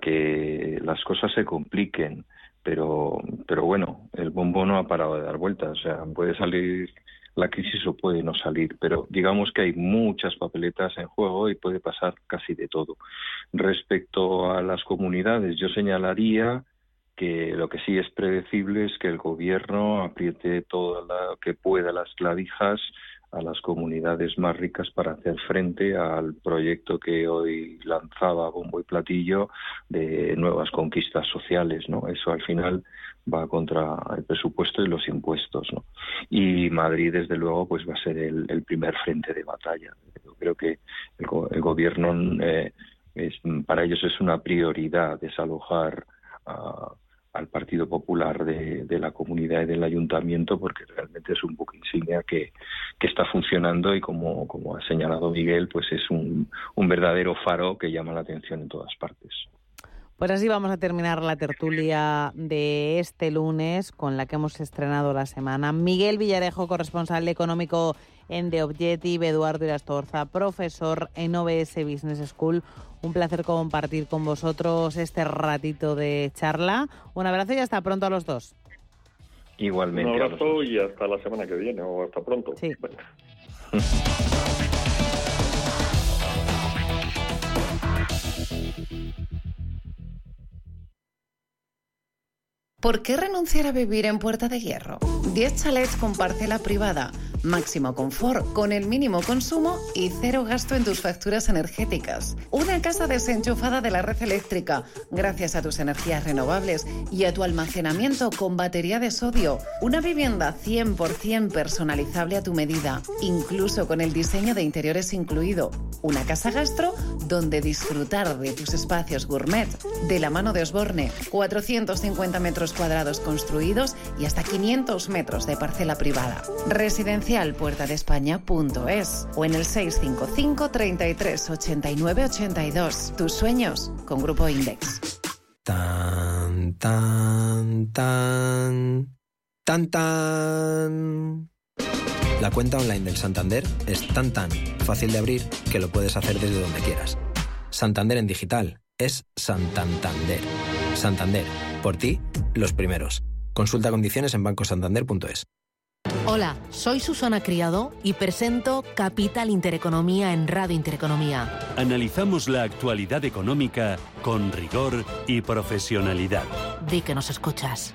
que las cosas se compliquen. Pero, pero bueno, el bombo no ha parado de dar vueltas, o sea, puede salir la crisis o puede no salir, pero digamos que hay muchas papeletas en juego y puede pasar casi de todo. Respecto a las comunidades, yo señalaría que lo que sí es predecible es que el gobierno apriete todo lo que pueda las clavijas a las comunidades más ricas para hacer frente al proyecto que hoy lanzaba bombo y platillo de nuevas conquistas sociales, ¿no? Eso al final va contra el presupuesto y los impuestos, ¿no? Y Madrid, desde luego, pues va a ser el, primer frente de batalla. Yo creo que el, gobierno, eh, es, para ellos es una prioridad desalojar a al Partido Popular de, la comunidad y del ayuntamiento porque realmente es un buque insignia que, está funcionando y como, como ha señalado Miguel, pues es un, un verdadero faro que llama la atención en todas partes. Pues así vamos a terminar la tertulia de este lunes con la que hemos estrenado la semana. Miguel Villarejo, corresponsal económico en The Objective, Eduardo Irastorza, profesor en OBS Business School. Un placer compartir con vosotros este ratito de charla. Un abrazo y hasta pronto a los dos. Igualmente. Un abrazo y hasta la semana que viene o hasta pronto. Sí. ¿Por qué renunciar a vivir en Puerta de Hierro? 10 chalets con parcela privada máximo confort, con el mínimo consumo y cero gasto en tus facturas energéticas. Una casa desenchufada de la red eléctrica, gracias a tus energías renovables y a tu almacenamiento con batería de sodio. Una vivienda 100% personalizable a tu medida, incluso con el diseño de interiores incluido. Una casa gastro donde disfrutar de tus espacios gourmet, de la mano de Osborne, 450 metros cuadrados construidos y hasta 500 metros de parcela privada. Residencia España.es o en el 655 33 89 82. Tus sueños con Grupo Index. Tan, tan, tan, tan, tan. La cuenta online del Santander es tan tan fácil de abrir que lo puedes hacer desde donde quieras. Santander en digital es Santander. Santander, por ti, los primeros. Consulta condiciones en bancosantander.es. Hola, soy Susana Criado y presento Capital Intereconomía en Radio Intereconomía. Analizamos la actualidad económica con rigor y profesionalidad. Di que nos escuchas.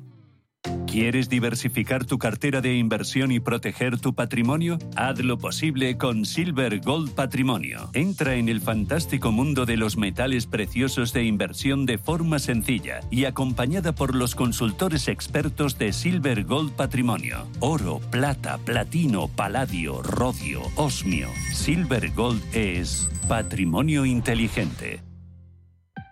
¿Quieres diversificar tu cartera de inversión y proteger tu patrimonio? Haz lo posible con Silver Gold Patrimonio. Entra en el fantástico mundo de los metales preciosos de inversión de forma sencilla y acompañada por los consultores expertos de Silver Gold Patrimonio. Oro, plata, platino, paladio, rodio, osmio. Silver Gold es patrimonio inteligente.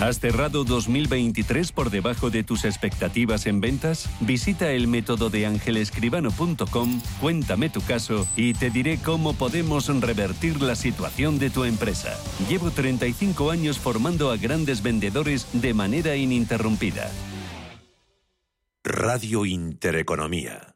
¿Has cerrado 2023 por debajo de tus expectativas en ventas? Visita el método de angelescribano.com, cuéntame tu caso y te diré cómo podemos revertir la situación de tu empresa. Llevo 35 años formando a grandes vendedores de manera ininterrumpida. Radio Intereconomía.